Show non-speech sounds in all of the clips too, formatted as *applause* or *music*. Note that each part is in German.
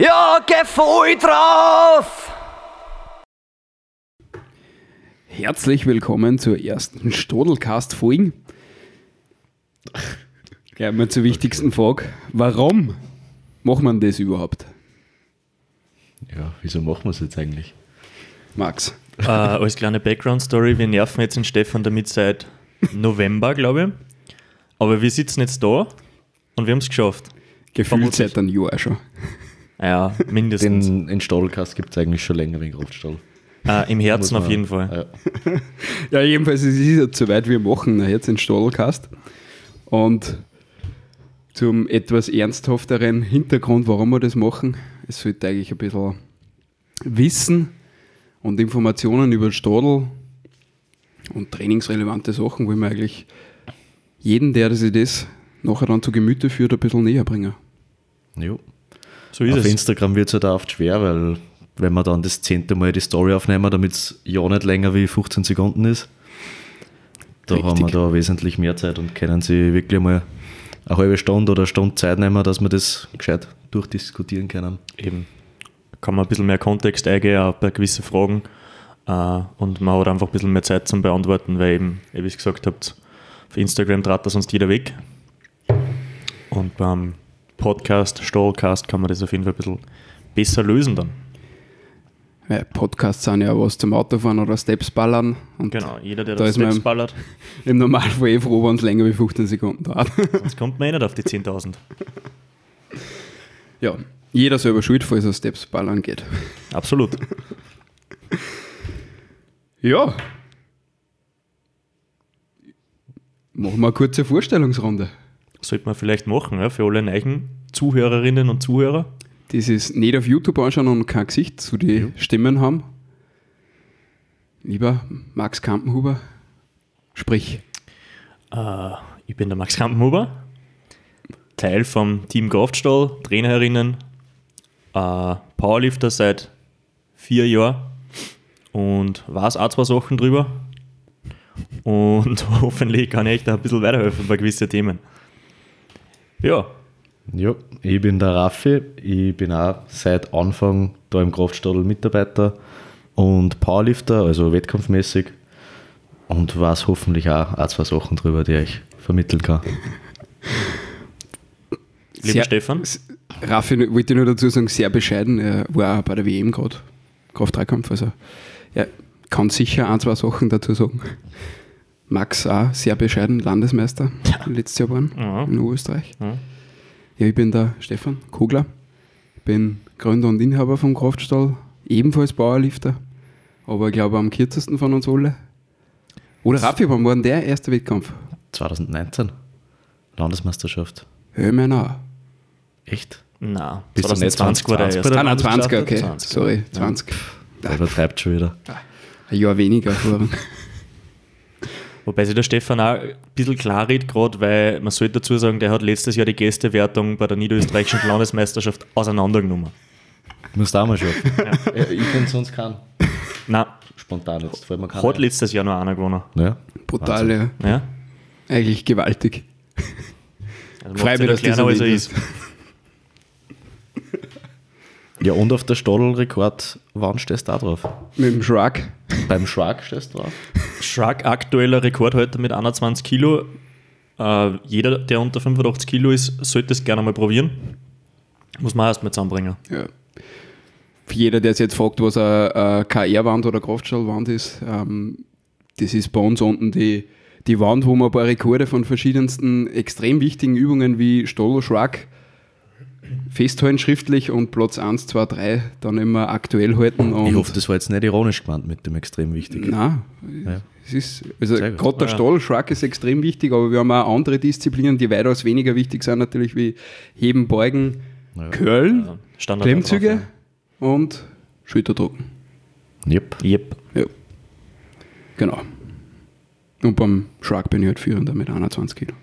Ja, geh voll drauf! Herzlich willkommen zur ersten Stodelcast-Folge. Gleich mal zur wichtigsten Frage. Warum macht man das überhaupt? Ja, wieso machen wir es jetzt eigentlich? Max. Äh, als kleine Background-Story, wir nerven jetzt den Stefan damit seit November, glaube ich. Aber wir sitzen jetzt da und wir haben es geschafft. Gefühlt seit einem Jahr schon. Ja, mindestens. Den, den Stallcast gibt es eigentlich schon länger wegen Rotstall. äh, Im Herzen auf jeden Fall. Ja. *laughs* Ja, jedenfalls es ist es jetzt soweit, wir machen jetzt den Stodelcast. Und zum etwas ernsthafteren Hintergrund, warum wir das machen, es sollte eigentlich ein bisschen Wissen und Informationen über Stadel und trainingsrelevante Sachen, wollen wir eigentlich jeden, der sich das nachher dann zu Gemüte führt, ein bisschen näher bringen. Jo. So ist Auf es. Instagram wird es halt oft schwer, weil wenn wir dann das zehnte Mal die Story aufnehmen, damit es ja nicht länger wie 15 Sekunden ist, da Richtig. haben wir da wesentlich mehr Zeit und können sie wirklich mal eine halbe Stunde oder eine Stunde Zeit nehmen, dass wir das gescheit durchdiskutieren können. Eben. Kann man ein bisschen mehr Kontext eingehen, auch bei gewissen Fragen. Äh, und man hat einfach ein bisschen mehr Zeit zum Beantworten, weil eben, wie es gesagt habt, auf Instagram trat das sonst jeder weg. Und beim Podcast, Stallcast kann man das auf jeden Fall ein bisschen besser lösen dann. Weil Podcasts sind ja was zum Autofahren oder Steps ballern. Und Genau, jeder, der Da da ist man Steps im- ballert, im Normalfall eh froh, wenn es länger wie 15 Sekunden dauert. *laughs* sonst kommt man eh nicht auf die 10.000. ja, jeder selber schuld, falls er Steps ballern geht. Absolut. Ja. Machen wir eine kurze Vorstellungsrunde. Sollte man vielleicht machen, ja, für alle neuen Zuhörerinnen und Zuhörer. Das ist nicht auf YouTube anschauen und kein Gesicht zu die Stimmen haben. Lieber Max Kampenhuber, sprich. Äh, ich bin der Max Kampenhuber, Teil vom Team Kraftstall, Trainerinnen, äh, Powerlifter seit vier Jahren und weiß auch zwei Sachen drüber. Und *laughs* hoffentlich kann ich euch da ein bisschen weiterhelfen bei gewissen Themen. Ja, Ja, ich bin der Raffi. Ich bin auch seit Anfang da im Kraftstadel Mitarbeiter und Powerlifter, also wettkampfmäßig. Und weiß hoffentlich auch ein, zwei Sachen drüber, die ich vermitteln kann. lieber Sehr- Stefan, Raffi wollte ich nur dazu sagen, sehr bescheiden. Er war auch bei der WM gerade, Kraft-3-Kampf. Also er kann sicher ein, zwei Sachen dazu sagen. Max auch sehr bescheiden, Landesmeister letztes Jahr waren Ja. in Österreich. Ja. Ja, ich bin der Stefan Kogler, bin Gründer und Inhaber vom Kraftstall, ebenfalls Bauerlifter, aber ich glaube am kürzesten von uns alle. Oder Raffi, wann war denn der erste Wettkampf? 2019. Landesmeisterschaft. Ja, auch. Echt? na, Bist du nicht 2020 war der 20 erste. der Ah, nein, 20, okay. 20, Sorry, 20. Da übertreibt schon wieder. Ein Jahr weniger Erfahrung. *laughs* Wobei sich der Stefan auch ein bisschen klar redet, gerade weil man sollte dazu sagen, der hat letztes Jahr die Gästewertung bei der niederösterreichischen Landesmeisterschaft auseinandergenommen. Musst du auch mal schaffen. Ja. Ich bin sonst kein. Nein, Spontan jetzt. Fällt mir hat letztes Jahr noch einer gewonnen. Ja. Brutal, ja. Ja? Eigentlich gewaltig. Also Freu macht mich, dass da das kleiner, als er erwähnt ist. Ja, und auf der Stadelrekord, wann stehst du da drauf? Mit dem Shrug. Beim Shrug stehst du drauf? Shrug aktueller Rekordhalter mit 21 Kilo. Äh, jeder, der unter 85 Kilo ist, sollte es gerne mal probieren. Muss man erst mal zusammenbringen. Ja. Für jeder, der sich jetzt fragt, was eine KR-Wand oder Kraftstallwand ist, ähm, das ist bei uns unten die, die Wand, wo wir ein paar Rekorde von verschiedensten extrem wichtigen Übungen wie Stoll, Shrug festhalten schriftlich und Platz 1, 2, 3 dann immer aktuell halten. Und Ich hoffe, das war jetzt nicht ironisch gemeint mit dem extrem wichtig. Nein, Ja. es ist, also gerade der Ja. Stall, Shrug ist extrem wichtig, aber wir haben auch andere Disziplinen, die weitaus weniger wichtig sind, natürlich wie Heben, Beugen, Ja. Curlen, Standard Klemmzüge drauf, und Schulterdrucken. Yep. ja. Yep. Ja. Genau. Und beim Shrug bin ich halt führender mit 21 Kilo.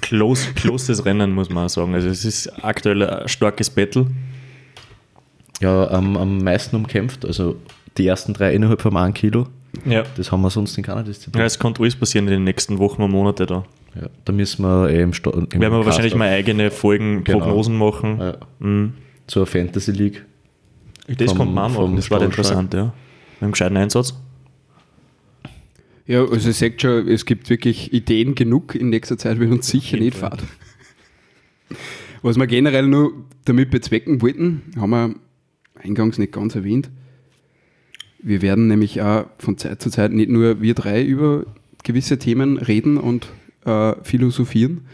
Close, closes Rennen, muss man auch sagen. Also es ist aktuell ein starkes Battle. Ja, am, am meisten umkämpft, also die ersten drei innerhalb von einem Kilo. Ja. Das haben wir sonst in keiner Disziplin. ja. Es kann alles passieren in den nächsten Wochen und Monaten da. Ja, da müssen wir eh im, Sto im Werden wir wahrscheinlich mal eigene Folgen, Genau. Prognosen machen. Ja. Mhm. zur Fantasy League. Das Vom- kommt man machen, das war interessant, ja. Mit einem gescheiten Einsatz. Ja, also ihr seht schon, es gibt wirklich Ideen genug. In nächster Zeit wird uns sicher nicht fad. Was wir generell nur damit bezwecken wollten, haben wir eingangs nicht ganz erwähnt. Wir werden nämlich auch von Zeit zu Zeit nicht nur wir drei über gewisse Themen reden und äh, philosophieren.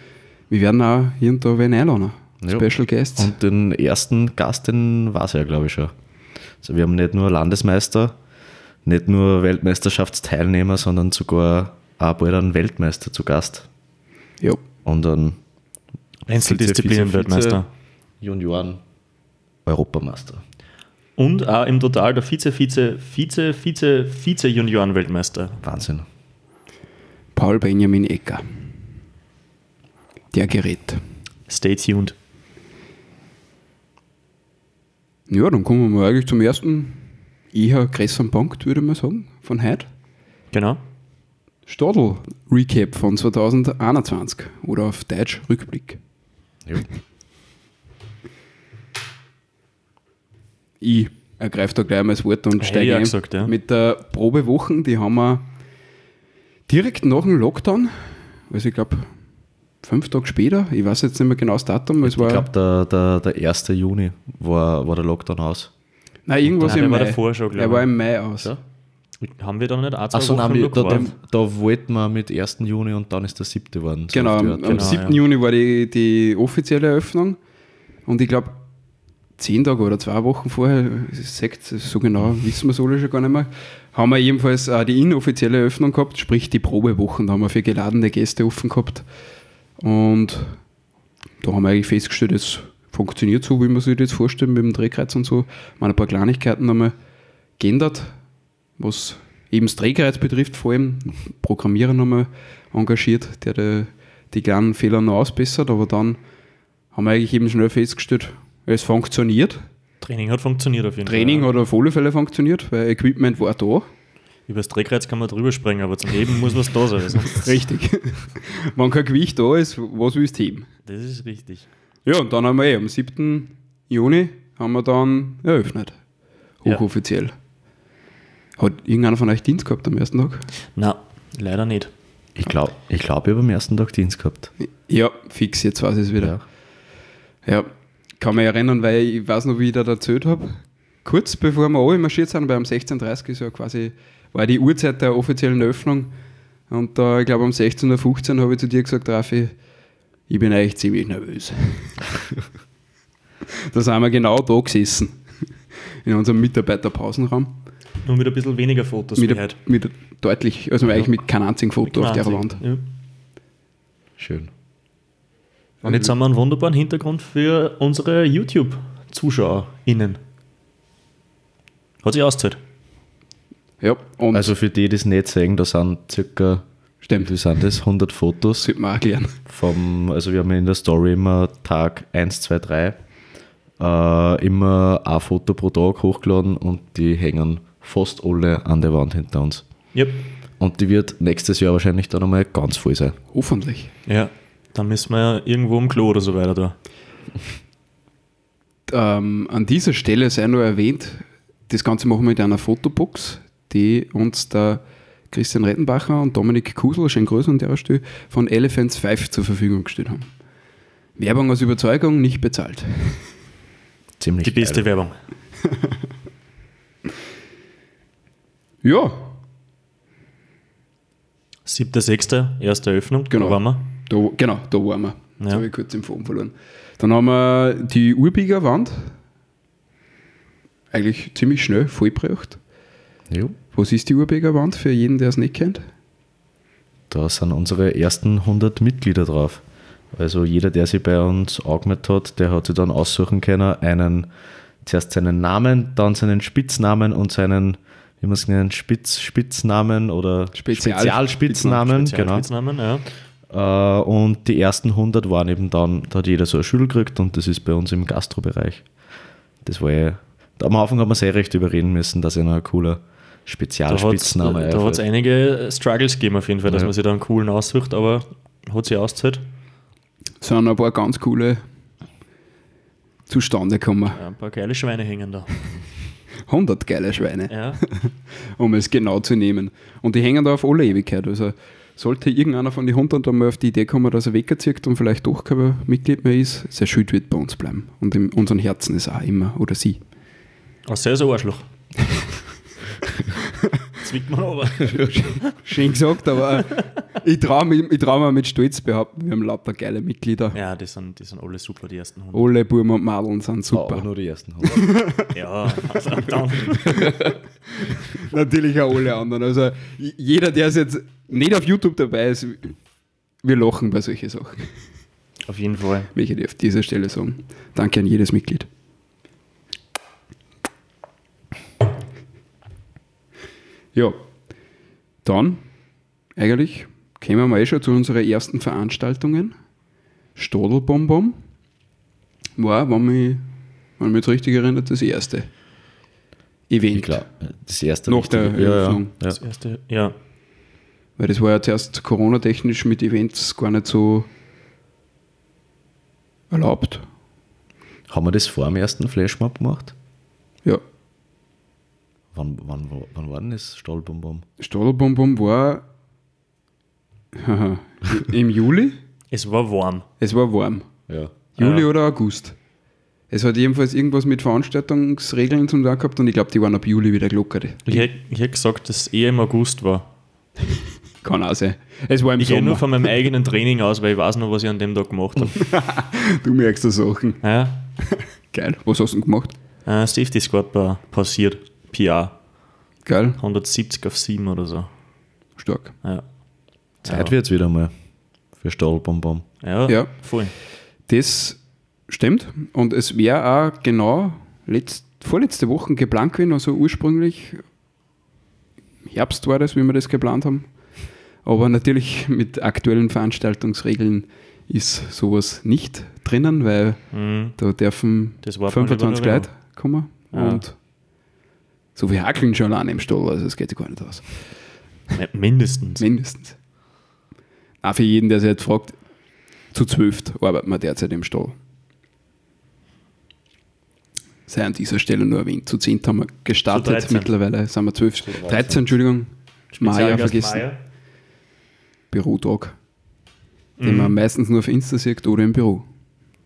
Wir werden auch hier und da wen einladen. Ja. Special Guests. Und den ersten Gast, den war es ja, glaube ich, schon. Also wir haben nicht nur Landesmeister, nicht nur Weltmeisterschaftsteilnehmer, sondern sogar auch bald einen Weltmeister zu Gast. ja. Und dann Einzeldisziplinen-Weltmeister. Junioren Europameister. Und auch im Total der Vize, Vize, Vize, Vize, Vize-Junioren-Weltmeister. Wahnsinn. Paul Benjamin Ecker. Der Gerät. Stay tuned. Ja, dann kommen wir mal eigentlich zum ersten eher größeren Punkt, würde man sagen, von heute. Genau. Stadl Recap von 2021 oder auf Deutsch Rückblick. Jo. Ich ergreife da gleich mal das Wort und ich steige ein. gesagt, ja. Mit der Probewochen, die haben wir direkt nach dem Lockdown, also ich glaube fünf Tage später, ich weiß jetzt nicht mehr genau das Datum, es war Ich glaube, der, der, der 1. Juni war, war der Lockdown aus. Nein, irgendwas Nein, im war Mai. davor schon, Er war im Mai aus. Ja? Haben wir da nicht auch zwei Achso, Wochen nein, da, da, da wollten wir mit 1. Juni und dann ist der 7. geworden. so Genau, am. Genau, 7. ja. Juni war die, die offizielle Eröffnung und ich glaube, zehn Tage oder zwei Wochen vorher, sagt, so genau wissen wir es alle schon gar nicht mehr, haben wir ebenfalls auch die inoffizielle Eröffnung gehabt, sprich die Probewochen, da haben wir für geladene Gäste offen gehabt und da haben wir eigentlich festgestellt, es funktioniert so, wie man sich das vorstellt mit dem Drehkreuz und so. Wir haben ein paar Kleinigkeiten nochmal geändert, was eben das Drehkreuz betrifft, vor allem Programmierer nochmal engagiert, der die, die kleinen Fehler noch ausbessert, aber dann haben wir eigentlich eben schnell festgestellt, es funktioniert. Training hat funktioniert auf jeden Training Fall. hat auf alle Fälle funktioniert, weil Equipment war da. Über das Drehkreuz kann man drüber springen, aber zum Heben muss was da sein. *laughs* Richtig. Wenn kein Gewicht da ist, was willst du heben? das ist richtig. Ja, und dann haben wir eh am 7. Juni haben wir dann eröffnet. Ja. Hochoffiziell. Hat irgendeiner von euch Dienst gehabt am ersten Tag? Na, leider nicht. Ich glaube, ich, glaub, ich habe am ersten Tag Dienst gehabt. Ja, fix, jetzt weiß ich es wieder. Ja, kann mich erinnern, weil ich weiß noch, wie ich da erzählt habe. Kurz bevor wir alle marschiert sind, weil um 16.30 ist ja quasi, war die Uhrzeit der offiziellen Öffnung. Und da, ich glaube, um 16.15 Uhr habe ich zu dir gesagt, Rafi, ich bin eigentlich ziemlich nervös. da sind wir genau da gesessen. In unserem Mitarbeiterpausenraum. Nur mit ein bisschen weniger Fotos Mit, wie a- heute. mit deutlich, also eigentlich mit keinem einzigen Foto auf der Wand. Ja. Schön. Und jetzt haben wir einen wunderbaren Hintergrund für unsere YouTube-ZuschauerInnen. Hat sich ausgezahlt. Ja, und Also für die, die es nicht sehen, da sind circa, stimmt, viel sind das? 100 Fotos sollte man auch erklären. vom, also wir haben in der Story immer Tag 1, 2, 3 äh, immer ein Foto pro Tag hochgeladen und die hängen fast alle an der Wand hinter uns. Yep. Und die wird nächstes Jahr wahrscheinlich dann einmal ganz voll sein. Hoffentlich. Ja, dann müssen wir ja irgendwo im Klo oder so weiter da. Ähm, an dieser Stelle sei nur erwähnt, das Ganze machen wir mit einer Fotobox, die uns der Christian Rettenbacher und Dominik Kusel, schön Grüße an der Stelle, von Elephants 5 zur Verfügung gestellt haben. Werbung aus Überzeugung, nicht bezahlt. Ziemlich Die beste geil. Werbung. *laughs* Ja, 7.6., erste Eröffnung. Genau. Da waren wir. da, genau, da waren wir. Jetzt Ja. habe ich kurz den Faden verloren. Dann haben wir die Urbieger Wand, eigentlich ziemlich schnell vollgebracht. Jo. Was ist die Urbieger Wand für jeden, der es nicht kennt? Da sind unsere ersten 100 Mitglieder drauf. Also jeder, der sich bei uns angemeldet hat, der hat sich dann aussuchen können, einen, zuerst seinen Namen, dann seinen Spitznamen und seinen, wie man es nennt, Spitz, Spitznamen oder Spezial- Spezialspitznamen. genau. Spezialspitznamen, ja. Äh, und die ersten 100 waren eben dann, da hat jeder so ein Schüttel gekriegt und das ist bei uns im Gastrobereich. Das war ja, am Anfang hat man sehr recht überreden müssen, dass er noch ein cooler Da hat es Spezialspitzname da hat's einige Struggles gegeben auf jeden Fall, dass Ja. man sich da einen coolen aussucht, aber hat sich ausgezahlt. sind ein paar ganz coole zustande gekommen. Ja, ein paar geile Schweine hängen da. *laughs* 100 geile Schweine, Ja. *laughs* um es genau zu nehmen. Und die hängen da auf alle Ewigkeit. Also sollte irgendeiner von den 100 dann mal auf die Idee kommen, dass er wegzieht und vielleicht doch kein Mitglied mehr ist, sein Schild wird bei uns bleiben. Und in unseren Herzen ist er auch immer oder sie. Außer er ist ein Arschloch. *laughs* Zwickt man aber. *laughs* Schön gesagt, aber ich traue mich, ich trau mir mit Stolz behaupten, wir haben lauter geile Mitglieder. Ja, die sind, die sind alle super, die ersten Hunde. Alle Buben und Madeln sind Super. super. nur die ersten 100. *laughs* Ja, also dann. Natürlich auch alle anderen. Also jeder, der ist jetzt nicht auf YouTube dabei ist, wir lachen bei solchen Sachen. Auf jeden Fall. Welche ich auf dieser Stelle sagen. Danke an jedes Mitglied. Ja, dann eigentlich kämen wir eh schon zu unseren ersten Veranstaltungen. Stodelbonbon war, wenn mich, wenn mich jetzt richtig erinnert, das erste Event. Ich glaube, das erste. Nach der richtige- ja, Eröffnung. ja. Das erste, ja. Weil das war ja zuerst Corona-technisch mit Events gar nicht so erlaubt. Haben wir das vor dem ersten Flashmob gemacht? Ja. Wann, wann, wann, war denn das Stahlbonbon? Stadelbonbon war *laughs* im Juli. Es war warm. Es war warm. Ja. Juli Ja. oder August. Es hat jedenfalls irgendwas mit Veranstaltungsregeln zum tun gehabt und ich glaube, die waren ab Juli wieder gelockert. Ich hätte ich gesagt, dass es eher im August war. *laughs* Kann auch sein. Es war im Ich gehe nur Sommer. von meinem eigenen Training aus, weil ich weiß noch, was ich an dem Tag gemacht habe. *laughs* Du merkst die Sachen. Ja, Geil. Was hast du denn gemacht? äh, Safety Squad war passiert. PR. Geil. 170 auf 7 oder so. Stark. Ja. Zeit wird's wieder mal für Stahlbonbon. Ja, Ja. voll. Das stimmt. Und es wäre auch genau letzt, vorletzte Woche geplant gewesen, also ursprünglich Herbst war das, wie wir das geplant haben. Aber natürlich mit aktuellen Veranstaltungsregeln ist sowas nicht drinnen, weil Mhm. da dürfen Das war man 25 lieber Leute kommen. Ja. Und so wie Hackeln schon allein im Stall, also das geht gar nicht aus. Mindestens. Mindestens. Auch für jeden, der sich jetzt fragt, zu zwölf arbeiten wir derzeit im Stall. Sei an dieser Stelle nur erwähnt. Zu zehn haben wir gestartet, 13. mittlerweile sind wir zwölf. 13, Entschuldigung. Maya Spezialgast vergessen. Maya. Bürotag. Den man meistens nur auf Insta sieht oder im Büro.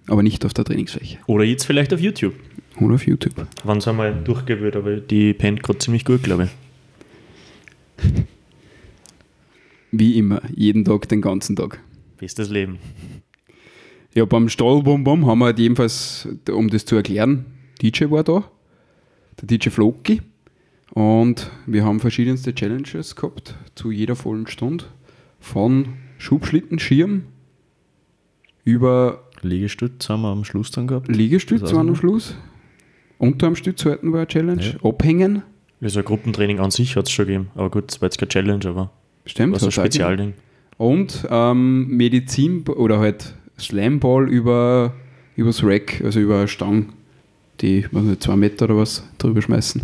Aber nicht auf der Trainingsfläche. Oder jetzt vielleicht auf YouTube. Oder auf YouTube. Wann es einmal durchgewühlt, aber die pennt gerade ziemlich gut, glaube ich. Wie immer, jeden Tag, den ganzen Tag. Bestes Leben. Ja, beim Stahlbonbon haben wir halt jedenfalls, um das zu erklären, DJ war da, der DJ Floki. Und wir haben verschiedenste Challenges gehabt zu jeder vollen Stunde. Von Schubschlitten, Schirm über Liegestütz haben wir am Schluss dann gehabt. Liegestütz waren am? Schluss. Unterm Stütz halten war eine Challenge. Abhängen. Also ein Gruppentraining an sich hat es schon gegeben. Aber gut, das war jetzt keine Challenge, aber Stimmt. ein hat's auch gegeben. Spezialding. Und ähm, Medizin oder halt Slamball über übers Rack, also über eine Stange, die was nicht, zwei Meter oder was drüber schmeißen.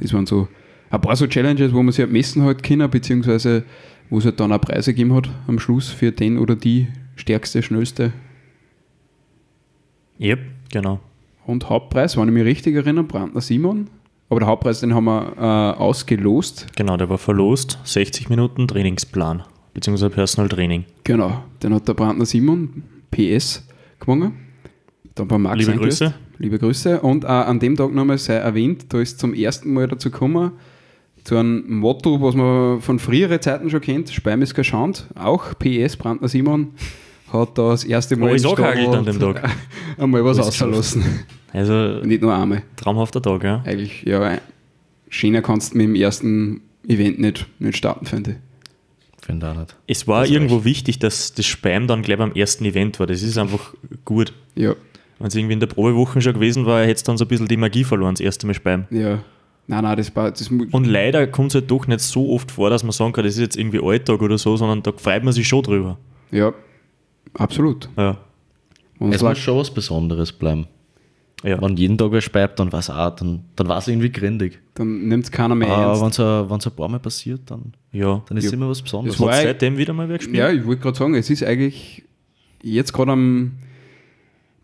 Das waren so ein paar so Challenges, wo man sich halt messen halt können, beziehungsweise wo es halt dann auch Preise gegeben hat am Schluss für den oder die stärkste, schnellste. Yep, genau. Und Hauptpreis, wenn ich mich richtig erinnere, Brandner Simon. Aber der Hauptpreis, den haben wir äh, ausgelost. Genau, der war verlost. 60 Minuten Trainingsplan. Beziehungsweise Personal Training. Genau, den hat der Brandner Simon, PS, gewonnen. Dann bei Max Liebe. Grüße. Liebe Grüße. Und auch an dem Tag nochmal sei erwähnt, da ist zum ersten Mal dazu gekommen, zu einem Motto, was man von früheren Zeiten schon kennt, Speim ist kein Schand. Auch PS, Brandner Simon, hat da das erste Mal Stall angehagelt an dem Tag. *laughs* einmal was ausgelassen. Also, *laughs* Nicht nur einmal. traumhafter Tag, ja. Eigentlich, ja, schöner kannst du mit dem ersten Event nicht, nicht starten, finde ich. Finde auch nicht. Es war Das irgendwo reicht. wichtig, dass das Spam dann gleich beim ersten Event war. Das ist einfach gut. Ja, Wenn es irgendwie in der Probewoche schon gewesen war, hätte es dann so ein bisschen die Magie verloren, das erste Mal Spam. ja. Nein, nein, das, war- das Und leider kommt es halt doch nicht so oft vor, dass man sagen kann, das ist jetzt irgendwie Alltag oder so, sondern da freut man sich schon drüber. Ja, absolut. Ja. Und Es es war, muss schon was Besonderes bleiben. ja. Wenn jeden Tag wer speibt, dann war es auch, dann, dann war es irgendwie grindig. dann nimmt es keiner mehr Aber ernst. wenn es ein, paar Mal passiert, dann, ja. dann ist Ja. es immer was Besonderes. Das war- Hat seitdem wieder mal wer gespielt? Ja, ich wollte gerade sagen, es ist eigentlich jetzt gerade am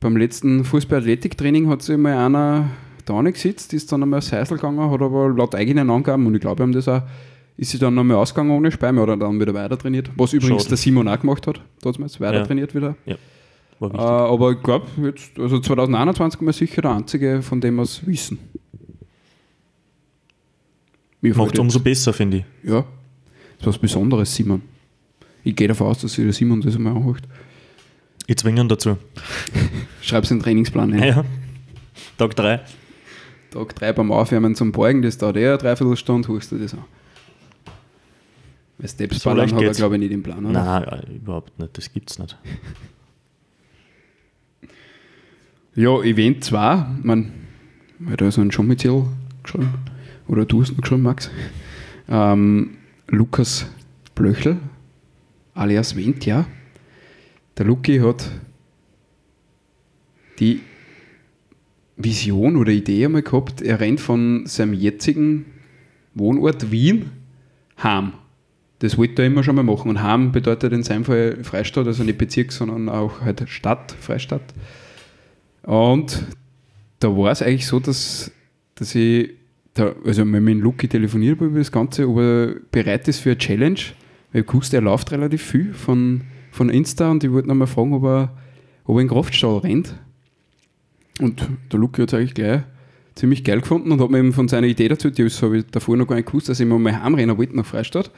beim letzten Fußball-Athletik-Training hat sich mal einer da nicht gesetzt, ist dann einmal Häusl gegangen, hat aber laut eigenen Angaben, und ich glaube, wir haben das auch, ist sie dann nochmal ausgegangen ohne Speime oder dann wieder weiter trainiert. Was übrigens Schade. der Simon auch gemacht hat, damals weiter Ja. trainiert wieder. War Äh, aber ich glaube, jetzt, also 2021 mal sicher der einzige, von dem wir es wissen. Macht umso besser, finde ich. Ja, das ist was Besonderes, Simon. Ich gehe davon aus, dass sich der Simon das einmal anhört. Ich zwinge ihn dazu. *laughs* Schreib's in den Trainingsplan hin. Ja. Tag 3. Tag 3 beim Aufwärmen zum Beugen, das dauert eher eine Dreiviertelstunde, hörst du das an. Weil Steps So ballern er, geht's. glaube ich, nicht im Plan. Oder? Nein, ja, überhaupt nicht. Das gibt's nicht. *laughs* Ja, Event 2, man, weil da ist ein schon mit Ziel geschrieben. Oder du hast ihn geschrieben, Max. Ähm, Lukas Blöchel, alias Wendt, ja. Der Luki hat die Vision oder Idee einmal gehabt, er rennt von seinem jetzigen Wohnort Wien heim. Das wollte er immer schon mal machen. Und heim bedeutet in seinem Fall Freistadt, also nicht Bezirk, sondern auch halt Stadt, Freistadt. Und da war es eigentlich so, dass, dass ich, da, also mit dem Luki telefoniert habe über das Ganze, ob er bereit ist für eine Challenge, weil ich wusste, er läuft relativ viel von, von Insta und ich wollte noch mal fragen, ob er, ob er in den Kraftstall rennt. Und der Luki hat es eigentlich gleich ziemlich geil gefunden und hat mir eben von seiner Idee dazu, das habe ich davor noch gar nicht gewusst, dass ich mal heimrennen wollte nach Freistadt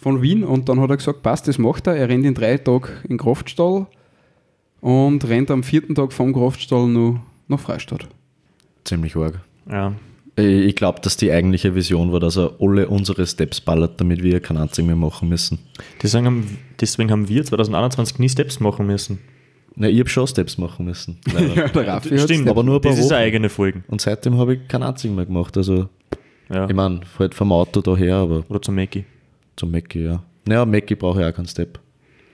von Wien und dann hat er gesagt, passt, das macht er. Er rennt in drei Tagen in Kraftstall und rennt am vierten Tag vom Kraftstall noch nach Freistadt. Ziemlich arg. Ja. Ich glaube, dass die eigentliche Vision war, dass er alle unsere Steps ballert, damit wir kein einziges mehr machen müssen. Deswegen haben, deswegen haben wir 2021 nie Steps machen müssen. Na, ich habe schon Steps machen müssen. *laughs* leider. der Raffi Stimmt, aber nur ein paar das ist eine eigene Folge. Und seitdem habe ich keinen einzigen mehr gemacht. Also, Ja. ich meine, halt vom Auto daher, aber Oder zum Mackie. Zum Mackie, ja. Naja, Mackie brauche ich auch keinen Step.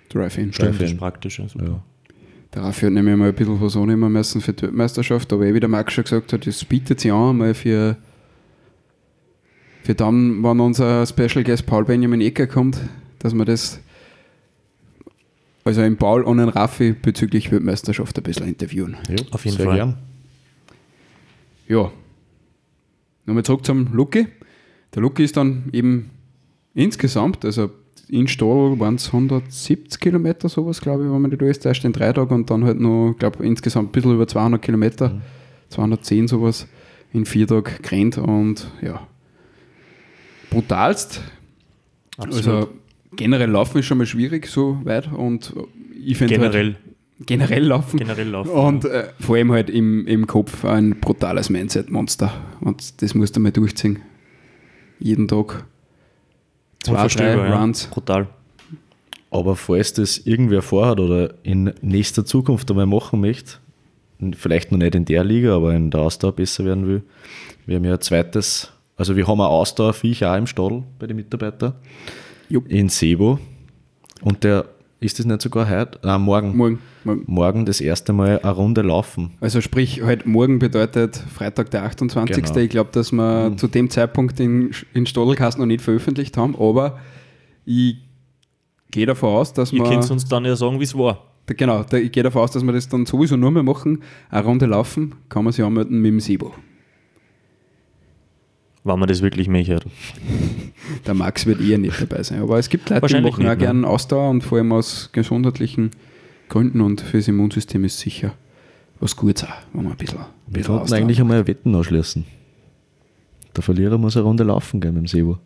Drive-In. Drive-In. Das ist praktisch. Also. Ja. Der Raffi hat nämlich mal ein bisschen was annehmen müssen für die Weltmeisterschaft, aber eh wie der Max schon gesagt hat, das bietet sich an, mal für, für dann, wenn unser Special Guest Paul Benjamin Ecker kommt, dass wir das, also im Paul und den Raffi bezüglich Weltmeisterschaft ein bisschen interviewen. Ja, Auf jeden sehr Fall. Gern. Ja. Nochmal zurück zum Lucky. Der Lucky ist dann eben insgesamt, also in Stall waren es 170 Kilometer, sowas, glaube ich, wenn man nicht alles täuscht, in drei Tagen und dann halt noch, glaube insgesamt ein bisschen über 200 Kilometer, 210 sowas, in vier Tagen gerannt und ja, brutalst. Absolut. Also generell laufen ist schon mal schwierig so weit und ich finde halt, generell, generell laufen generell laufen. und äh, vor allem halt im, im Kopf ein brutales Mindset-Monster. Und das musst du mal durchziehen. Jeden Tag. Zwei, drei ja. Runs. Brutal. Aber falls das irgendwer vorhat oder in nächster Zukunft einmal machen möchte, vielleicht noch nicht in der Liga, aber in der Ausdauer besser werden will, wir haben ja ein zweites, also wir haben ein Ausdauerviech auch im Stadel bei den Mitarbeitern Jupp. in Sebo. Und der, ist das nicht sogar heute? Nein, morgen. Morgen. morgen. Morgen das erste Mal eine Runde laufen. Also sprich, halt morgen bedeutet Freitag der 28. Genau. Ich glaube, dass wir zu dem Zeitpunkt in, in Stadelkast noch nicht veröffentlicht haben, aber ich gehe davon aus, dass Ihr wir... könnt uns dann ja sagen, wie es war. Da- Genau, da, ich gehe davon aus, dass wir das dann sowieso nur mehr machen. Eine Runde laufen, kann man sich anmelden mit dem Sibo. Wenn man das wirklich möchte. Der Max wird eher nicht dabei sein. Aber es gibt Leute, die machen auch ne? gerne Ausdauer und vor allem aus gesundheitlichen Gründen und fürs Immunsystem ist sicher was Gutes auch, wenn man ein bisschen, ein Wir bisschen sollten Ausdauer eigentlich einmal ein Wetten anschließen. Der Verlierer muss eine Runde laufen gehen mit dem Sebo.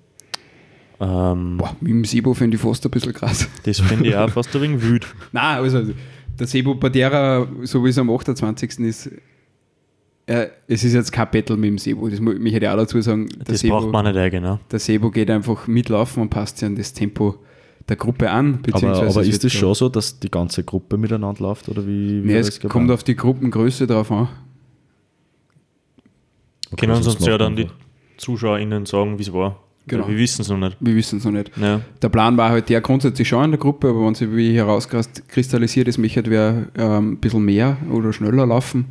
Ähm, Boah, mit dem Sebo finde ich fast ein bisschen krass. das finde ich auch fast ein wenig wüt. *laughs* Nein, also der Sebo Badera, so wie es am 28. ist, äh, es ist jetzt kein Battle mit dem Sebo. Das muss ich hätte ich auch dazu sagen. Das Sebo, braucht man nicht genau. der Sebo geht einfach mitlaufen und passt sich an das Tempo der Gruppe an. Aber, aber es ist da- schon so, dass die ganze Gruppe miteinander läuft? Oder wie, wie Nee, es kommt auf die Gruppengröße drauf an. Okay, Können sonst uns ja dann die ZuschauerInnen sagen, wie es war. Genau. Wir wissen es noch nicht. Wir wissen es noch nicht. Ja. Der Plan war halt der grundsätzlich schon in der Gruppe, aber wenn sich wie herauskristallisiert ist, möchte wer ähm, ein bisschen mehr oder schneller laufen,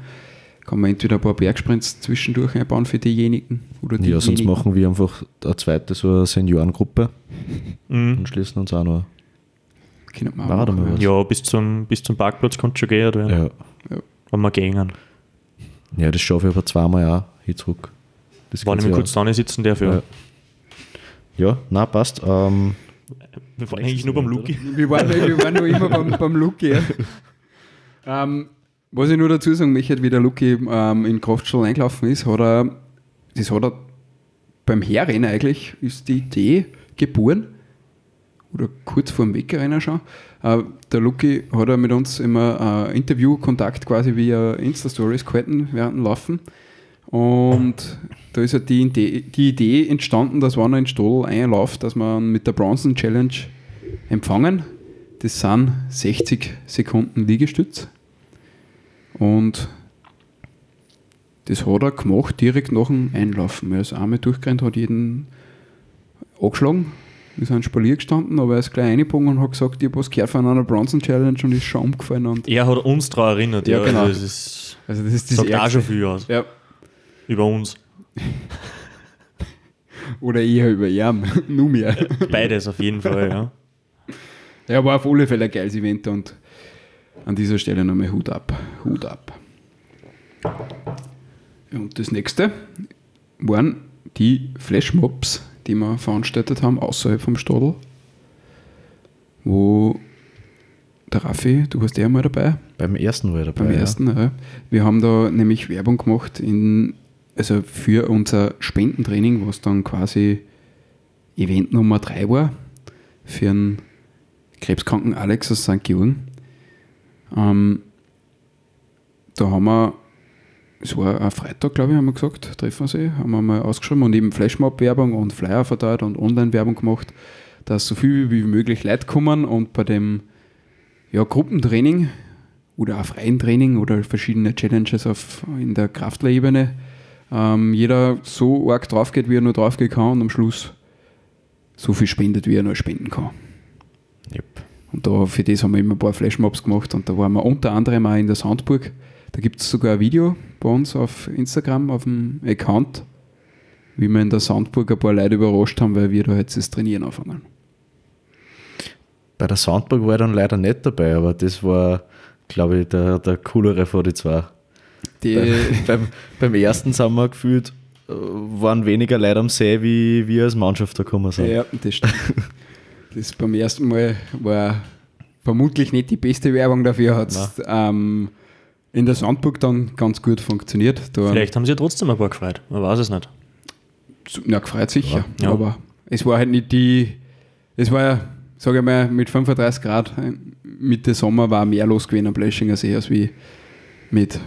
kann man entweder ein paar Bergsprints zwischendurch einbauen für diejenigen oder Ja, sonst machen wir einfach eine zweite so eine Seniorengruppe *laughs* Mhm. und schließen uns auch noch. Können wir auch machen, mal was? Ja, bis zum, bis zum Parkplatz kommt schon gehen. Oder? Ja. wenn wir gehen. Ja, das schaffe ich aber zweimal auch hin zurück. Das Wenn ich ja. kurz da sitzen darf, ja. Ja. Ja, na passt. Ähm, Wir waren eigentlich nur beim Luki. Wir waren, wir waren noch immer beim, beim Luki. Ja. *laughs* Ähm, was ich nur dazu sagen möchte, wie der Luki ähm, in Kraftstall eingelaufen ist, hat er, das hat er beim Herrennen eigentlich, ist die Idee geboren, oder kurz vor dem Wegrennen schon. Äh, der Luki hat er mit uns immer äh, Interviewkontakt quasi via Insta-Stories gehalten während dem Laufen. Und da ist halt die Idee, die Idee entstanden, dass wenn er in Stall einläuft, dass man mit der Bronzen Challenge empfangen. Das sind 60 Sekunden Liegestütz. Und das hat er gemacht direkt nach dem Einlaufen. Er ist einmal durchgerannt, hat jeden angeschlagen, ist an Spalier gestanden, aber er ist gleich eingebogen und hat gesagt, ich habe was gehört von einer Bronzen Challenge und ist schon umgefallen. Und Er hat uns daran erinnert, Ja, ja. genau. Das ist, also das ist das sagt auch schon viel aus. Ja. Über uns. *laughs* Oder eher über ihn, *laughs* nur mehr. Beides auf jeden Fall, ja. Ja, war auf alle Fälle ein geiles Event und an dieser Stelle nochmal Hut ab. Hut ab. Und das nächste waren die Flashmobs, die wir veranstaltet haben außerhalb vom Stadel. Wo der Raffi, du warst ja mal dabei, beim ersten war ich dabei. beim ersten. Ja. Wir haben da nämlich Werbung gemacht in, also für unser Spendentraining, was dann quasi Event Nummer 3 war, für einen krebskranken Alex aus St. Georgen. Ähm, da haben wir, es war ein Freitag, glaube ich, haben wir gesagt, treffen wir sie, haben wir mal ausgeschrieben und eben Flashmob-Werbung und Flyer verteilt und Online-Werbung gemacht, dass so viel wie möglich Leute kommen und bei dem ja, Gruppentraining oder auch freien Training oder verschiedene Challenges auf, in der Kraftlerebene ähm, jeder so arg drauf geht, wie er nur drauf gehen kann und am Schluss so viel spendet, wie er nur spenden kann. Yep. Und da, für das haben wir immer ein paar Flashmobs gemacht und da waren wir unter anderem auch in der Sandburg. Da gibt es sogar ein Video bei uns auf Instagram, auf dem Account, wie wir in der Sandburg ein paar Leute überrascht haben, weil wir da jetzt das Trainieren anfangen. Bei der Soundburg war ich dann leider nicht dabei, aber das war, glaube ich, der, der coolere von den zwei. Die, Beim, beim, beim ersten sind wir gefühlt, äh, waren weniger Leute am See, wie wir als Mannschaft da gekommen sind. ja, das stimmt. *laughs* Das beim ersten Mal war vermutlich nicht die beste Werbung dafür, hat es ähm, in der Sandburg dann ganz gut funktioniert. Da Vielleicht haben sie ja trotzdem ein paar gefreut. Man weiß es nicht. Ja, gefreut sicher. Ja. Aber es war halt nicht die. Es war ja, sage ich mal, mit 35 Grad Mitte Sommer war mehr los gewesen am Bläschinger See als wie mit,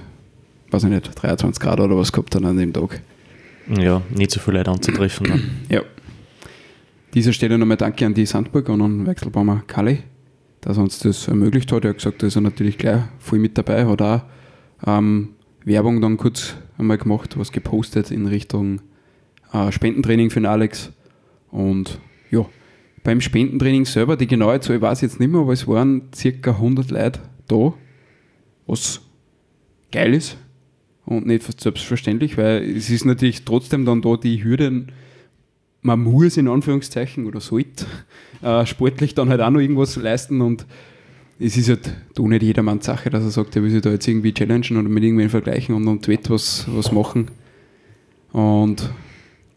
weiß ich nicht, 23 Grad oder was gehabt dann an dem Tag. Ja, nicht so viele Leute anzutreffen. Dann. Ja. Dieser Stelle nochmal Danke an die Sandburg und an Wechselbaumer Kalli, dass er uns das ermöglicht hat. Er hat gesagt, da ist er natürlich gleich voll mit dabei, hat auch ähm, Werbung dann kurz einmal gemacht, was gepostet in Richtung äh, Spendentraining für den Alex. Und ja, beim Spendentraining selber, die genaue Zahl weiß ich jetzt nicht mehr, aber es waren circa 100 Leute da, was geil ist und nicht selbstverständlich, weil es ist natürlich trotzdem dann da die Hürde, man muss in Anführungszeichen oder sollte äh, sportlich dann halt auch noch irgendwas leisten und es ist halt da nicht jedermanns Sache, dass er sagt, er will sich da jetzt irgendwie challengen oder mit irgendwen vergleichen und und etwas was machen. Und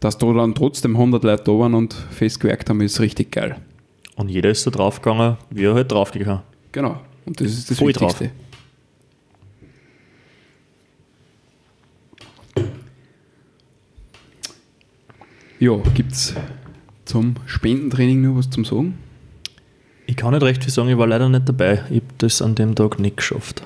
dass da dann trotzdem 100 Leute da waren und festgewerkt haben, ist richtig geil. Und jeder ist so draufgegangen, wie er halt draufgegangen. Genau. Und das ist das Voll drauf. Ja, gibt es zum Spendentraining nur was zum Sagen? Ich kann nicht recht viel sagen, ich war leider nicht dabei. Ich habe das an dem Tag nicht geschafft.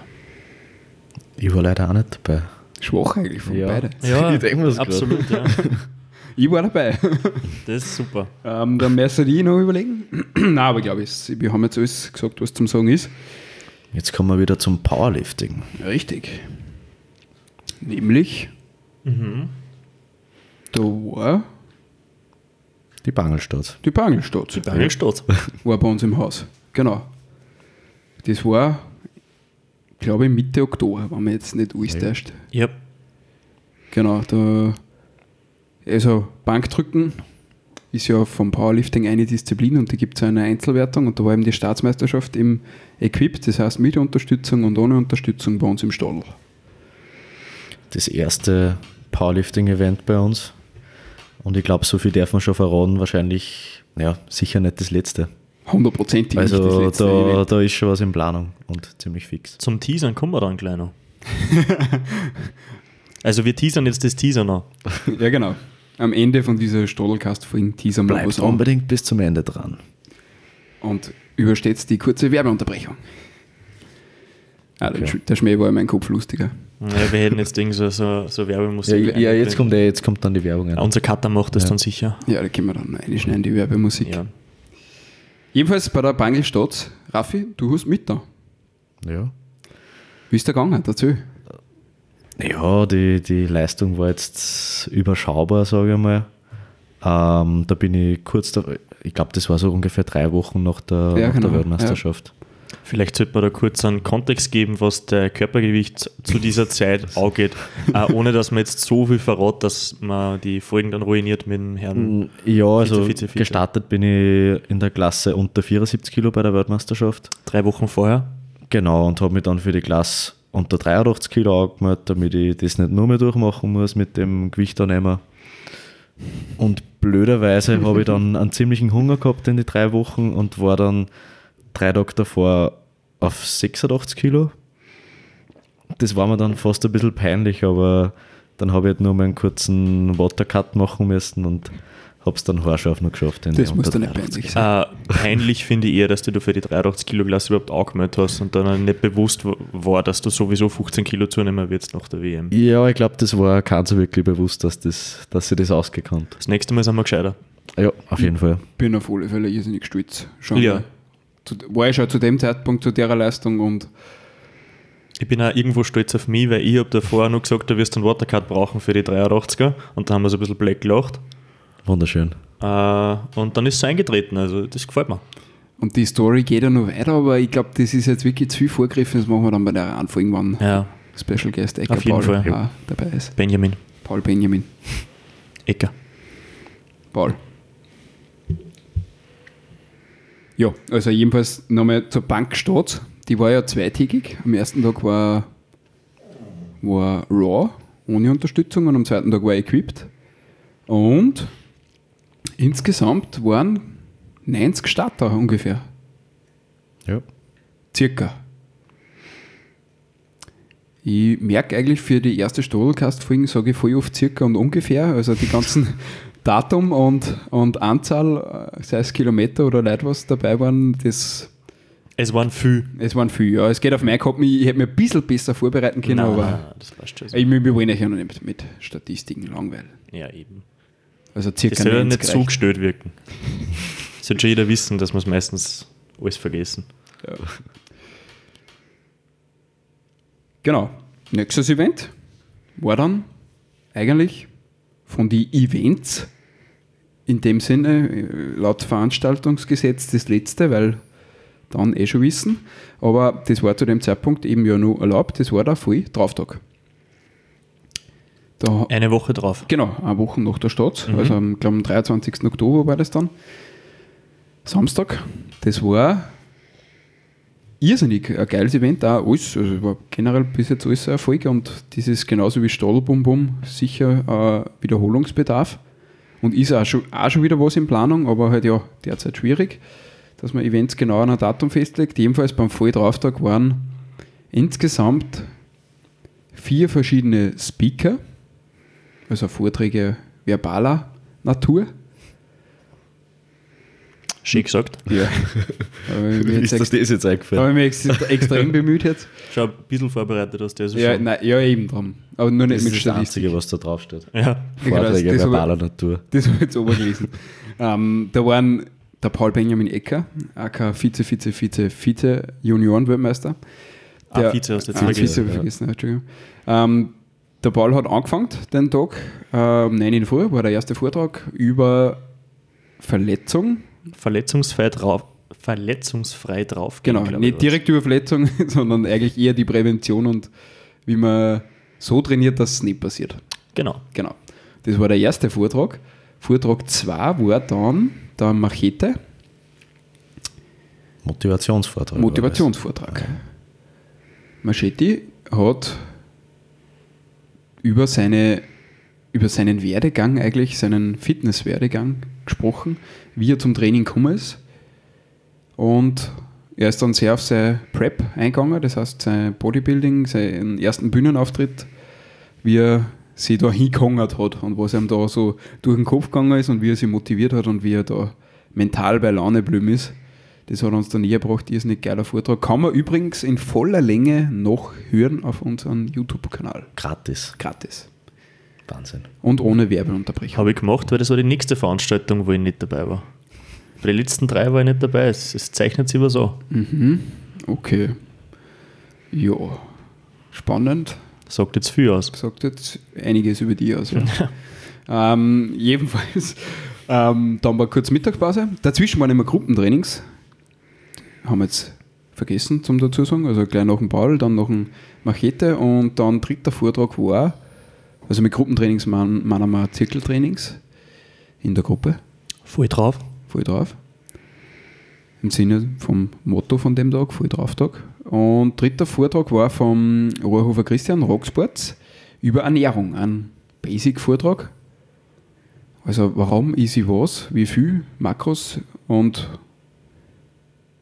Ich war leider auch nicht dabei. Schwach eigentlich von Ja. beiden. Ja, *laughs* Ich denk mir's grad. absolut, ja. *laughs* Ich war dabei. *laughs* Das ist super. ähm, dann müssen die noch überlegen. *clears throat* Nein, aber glaube ich, wir haben jetzt alles gesagt, was zum Sagen ist. Jetzt kommen wir wieder zum Powerlifting. Richtig. Nämlich, da war Die Bangelstadt. die Bangelstadt. Bangelstadt. *laughs* war bei uns im Haus. Genau. Das war, glaube ich, Mitte Oktober, wenn man jetzt nicht alles Ja. täuscht. Ja, Genau, da, also Bankdrücken ist ja vom Powerlifting eine Disziplin und da gibt es eine Einzelwertung und da war eben die Staatsmeisterschaft im Equip, das heißt mit Unterstützung und ohne Unterstützung bei uns im Stadel. das erste Powerlifting-Event bei uns. Und ich glaube, so viel darf man schon verraten, wahrscheinlich, ja, sicher nicht das letzte. Hundertprozentig nicht Also das letzte da, Event. da ist schon was in Planung und ziemlich fix. Zum Teasern kommen wir dann gleich noch. *laughs* also wir teasern jetzt das Teaser noch. Ja, genau. Am Ende von dieser Stodelcast-Folge teasern wir Bleibt an unbedingt bis zum Ende dran. und übersteht die kurze Werbeunterbrechung. Ah, der, Sch- der Schmäh war in meinem Kopf lustiger. Ja, wir hätten jetzt irgend so, so, so Ja, Werbemusik. ja jetzt, kommt, jetzt kommt dann die Werbung. Ja, Ein. unser Cutter macht das Ja. dann sicher. Ja, da können wir dann reinschneiden, die Werbemusik. Ja. Jedenfalls bei der Bangelstadt, Raffi, du hast mit da. Ja. Wie ist der gegangen? Dazu. Ja, die, die Leistung war jetzt überschaubar, sage ich mal. Ähm, da bin ich kurz, da, ich glaube, das war so ungefähr drei Wochen nach der, Ja, nach genau, der Weltmeisterschaft. Vielleicht sollte man da kurz einen Kontext geben, was der Körpergewicht zu dieser Zeit *laughs* angeht, äh, ohne dass man jetzt so viel verrat, dass man die Folgen dann ruiniert mit dem Herrn. Ja, also Vize, Vize, Vize. gestartet bin ich in der Klasse unter 74 Kilo bei der Weltmeisterschaft. Drei Wochen vorher. Genau, und habe mich dann für die Klasse unter 83 Kilo angemeldet, damit ich das nicht nur mehr durchmachen muss mit dem Gewichtannehmen. Und blöderweise habe ich dann einen ziemlichen Hunger gehabt in die drei Wochen und war dann drei Tage davor auf 86 Kilo. Das war mir dann fast ein bisschen peinlich, aber dann habe ich halt nur mal einen kurzen Watercut machen müssen und habe es dann haarscharf noch geschafft. Das muss doch nicht 83. peinlich sein. Äh, peinlich finde ich eher, dass du für die 83 Kilo Klasse überhaupt angemeldet hast und dann nicht bewusst war, dass du sowieso 15 Kilo zunehmen wirst nach der WM. Ja, ich glaube, das war kein so wirklich bewusst, dass, das, dass sie das ausgekannt. Das nächste Mal sind wir gescheiter. Ja, auf jeden Fall. bin auf alle Fälle irrsinnig stolz. Schon Ja. mal. War ich schon zu dem Zeitpunkt zu der Leistung und Ich bin auch irgendwo stolz auf mich, weil ich habe davor noch gesagt, du wirst einen Watercut brauchen für die 83er und da haben wir so ein bisschen black gelacht. Wunderschön. Äh, und dann ist es eingetreten, also das gefällt mir. Und die Story geht ja noch weiter, aber ich glaube, das ist jetzt wirklich zu viel vorgegriffen. Das machen wir dann bei der Anfolge, wann Ja, Special Guest Ecker Auf jeden Paul Fall. auch dabei ist. Benjamin Paul Benjamin. Ecker. Paul. Ja, also jedenfalls nochmal zur Bankstadt. Die war ja zweitägig. Am ersten Tag war, war Raw, ohne Unterstützung, und am zweiten Tag war Equipped. Und insgesamt waren 90 Starter ungefähr. Ja. Circa. Ich merke eigentlich für die erste Stodelcast-Folgen, sage ich voll oft circa und ungefähr. Also die ganzen *laughs* Datum und, und Anzahl, äh, sei es Kilometer oder Leute, was dabei waren, das, Es waren viel. es waren viel. Ja, es geht auf meinen Kopf. Ich hätte mir ein bisschen besser vorbereiten können, aber Nein, das passt schon. ich, euch ja noch nicht mit Statistiken langweilen. Ja, eben. Also Das circa soll ja 90 nicht zugestellt wirken. Sollte schon jeder wissen, dass wir es meistens alles vergessen. Ja. Genau. Nächstes Event war dann eigentlich von den Events in dem Sinne äh, laut Veranstaltungsgesetz das letzte, weil dann eh schon wissen. Aber das war zu dem Zeitpunkt eben ja nur erlaubt. Das war der voll Drauftag. Da, Eine Woche drauf. Genau, eine Woche nach der Stadt. Also am, glaub, am 23. Oktober war das dann. Samstag. Das war irrsinnig ein geiles Event. Auch alles, also war generell bis jetzt alles ein Erfolg und das ist genauso wie Stadelbum Bum sicher äh, Wiederholungsbedarf. Und ist auch schon, auch schon wieder was in Planung, aber halt ja derzeit schwierig, dass man Events genau an ein Datum festlegt. Jedenfalls beim Volldrauftag waren insgesamt vier verschiedene Speaker, also Vorträge verbaler Natur. Schön gesagt. Ja. ist das das jetzt eingefallen? habe ich mich ex extrem *laughs* bemüht jetzt. Schon ein bisschen vorbereitet hast du also Ja, schon. nein, ja, eben dran. Aber nur nicht Das mit ist das. Einzige, was da draufsteht. Ja. Ja, Vorträge das habe- verbaler Natur. *laughs* Das habe ich jetzt obergelesen. ähm, da waren der Paul Benjamin Ecker, AK Vize, Vize, Vize, Vize Junioren-Weltmeister. Ah, Vize hast du jetzt ah, vergessen. Vize vergessen, ja, Entschuldigung. Ähm, der Paul hat angefangen den Tag, um 9 Uhr früh war der erste Vortrag über Verletzung. Verletzungsfrei drauf. Verletzungsfrei drauf. Genau, nicht direkt über Verletzung, *laughs* sondern eigentlich eher die Prävention und wie man so trainiert, dass es nicht passiert. Genau. Genau. Das war der erste Vortrag. Vortrag 2 war dann der Machete, Motivationsvortrag. Motivationsvortrag. Machete hat über, seine, über seinen Werdegang eigentlich, seinen Fitnesswerdegang gesprochen, wie er zum Training gekommen ist. Und er ist dann sehr auf seine Prep eingegangen, das heißt sein Bodybuilding, seinen ersten Bühnenauftritt, wie er sich da hingehangert hat und was ihm da so durch den Kopf gegangen ist und wie er sich motiviert hat und wie er da mental bei Laune blüm ist. Das hat uns dann näher gebracht, irrsinnig geiler Vortrag. Kann man übrigens in voller Länge noch hören auf unserem YouTube-Kanal. Gratis. Gratis. Wahnsinn. Und ohne Werbeunterbrechung. Habe ich gemacht, weil das war die nächste Veranstaltung, wo ich nicht dabei war. Bei den letzten drei war ich nicht dabei. Es, es zeichnet sich aber so. Mhm. Okay. Ja. Spannend. Sagt jetzt viel aus. Sagt jetzt einiges über die aus. Ja. *laughs* ähm, jedenfalls, ähm, dann war kurz Mittagspause. Dazwischen waren immer Gruppentrainings. Haben wir jetzt vergessen zum dazu sagen. Also gleich nach dem Paul, dann noch ein Machete und dann dritter Vortrag war, also mit Gruppentrainings meinen meinen wir Zirkeltrainings in der Gruppe. Voll drauf. voll drauf. Im Sinne vom Motto von dem Tag, voll drauf Tag. Und dritter Vortrag war vom Rohrhofer Christian Rocksports über Ernährung, ein Basic-Vortrag. Also warum, easy was, wie viel, Makros und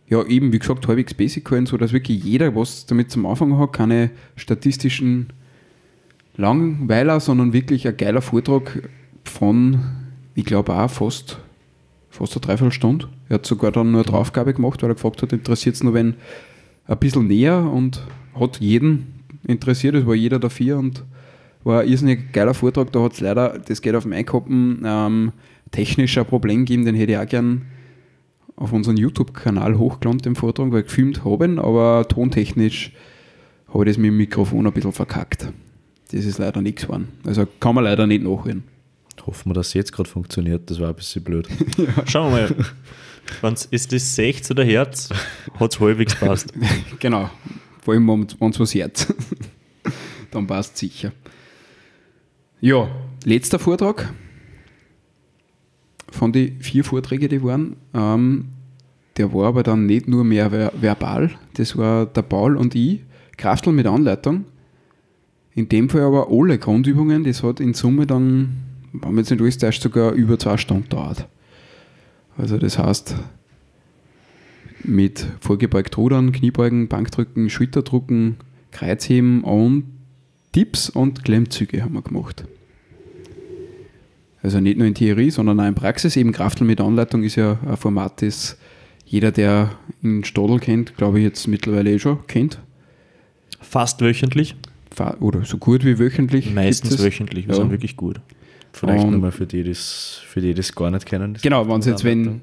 ja, eben, wie gesagt, halbwegs Basic gehalten, so dass wirklich jeder was damit zum Anfang hat, keine statistischen Langweiler, sondern wirklich ein geiler Vortrag von, ich glaube auch fast, fast eine Dreiviertelstunde. Er hat sogar dann nur eine Draufgabe gemacht, weil er gefragt hat, interessiert es nur wenn ein bisschen näher und hat jeden interessiert, es war jeder dafür und war ein irrsinnig geiler Vortrag. Da hat es leider, das geht auf dem Einkoppen, ähm, technisch ein Problem gegeben, den hätte ich auch gern auf unseren YouTube-Kanal hochgeladen, den Vortrag, weil gefilmt habe, ihn, aber tontechnisch habe ich das mit dem Mikrofon ein bisschen verkackt. Das ist leider nichts geworden. Also kann man leider nicht nachhören. Hoffen wir, dass es jetzt gerade funktioniert. Das war ein bisschen blöd. *laughs* Schauen wir mal. Wenn's, ist das 60 oder Herz? Hat es halbwegs passt. *laughs* Genau. Vor allem, wenn es was hört. *laughs* Dann passt sicher. Ja, letzter Vortrag von den vier Vorträgen, die waren. Ähm, der war aber dann nicht nur mehr ver verbal. Das war der Paul und ich. Kraftel mit Anleitung. In dem Fall aber alle Grundübungen. Das hat in Summe dann, wenn man jetzt nicht alles täuscht, sogar über zwei Stunden dauert. Also das heißt, mit vorgebeugt Rudern, Kniebeugen, Bankdrücken, Schulterdrücken, Kreuzheben und Tipps und Klemmzüge haben wir gemacht. Also nicht nur in Theorie, sondern auch in Praxis. Eben Kraftel mit Anleitung ist ja ein Format, das jeder, der in Stadl kennt, glaube ich jetzt mittlerweile eh schon kennt. Fast wöchentlich. Oder so gut wie wöchentlich. Meistens wöchentlich. Wir Ja. sind wirklich gut. Vielleicht Und- nochmal für die, das, für die, das gar nicht kennen. Genau, wenn es jetzt, wenn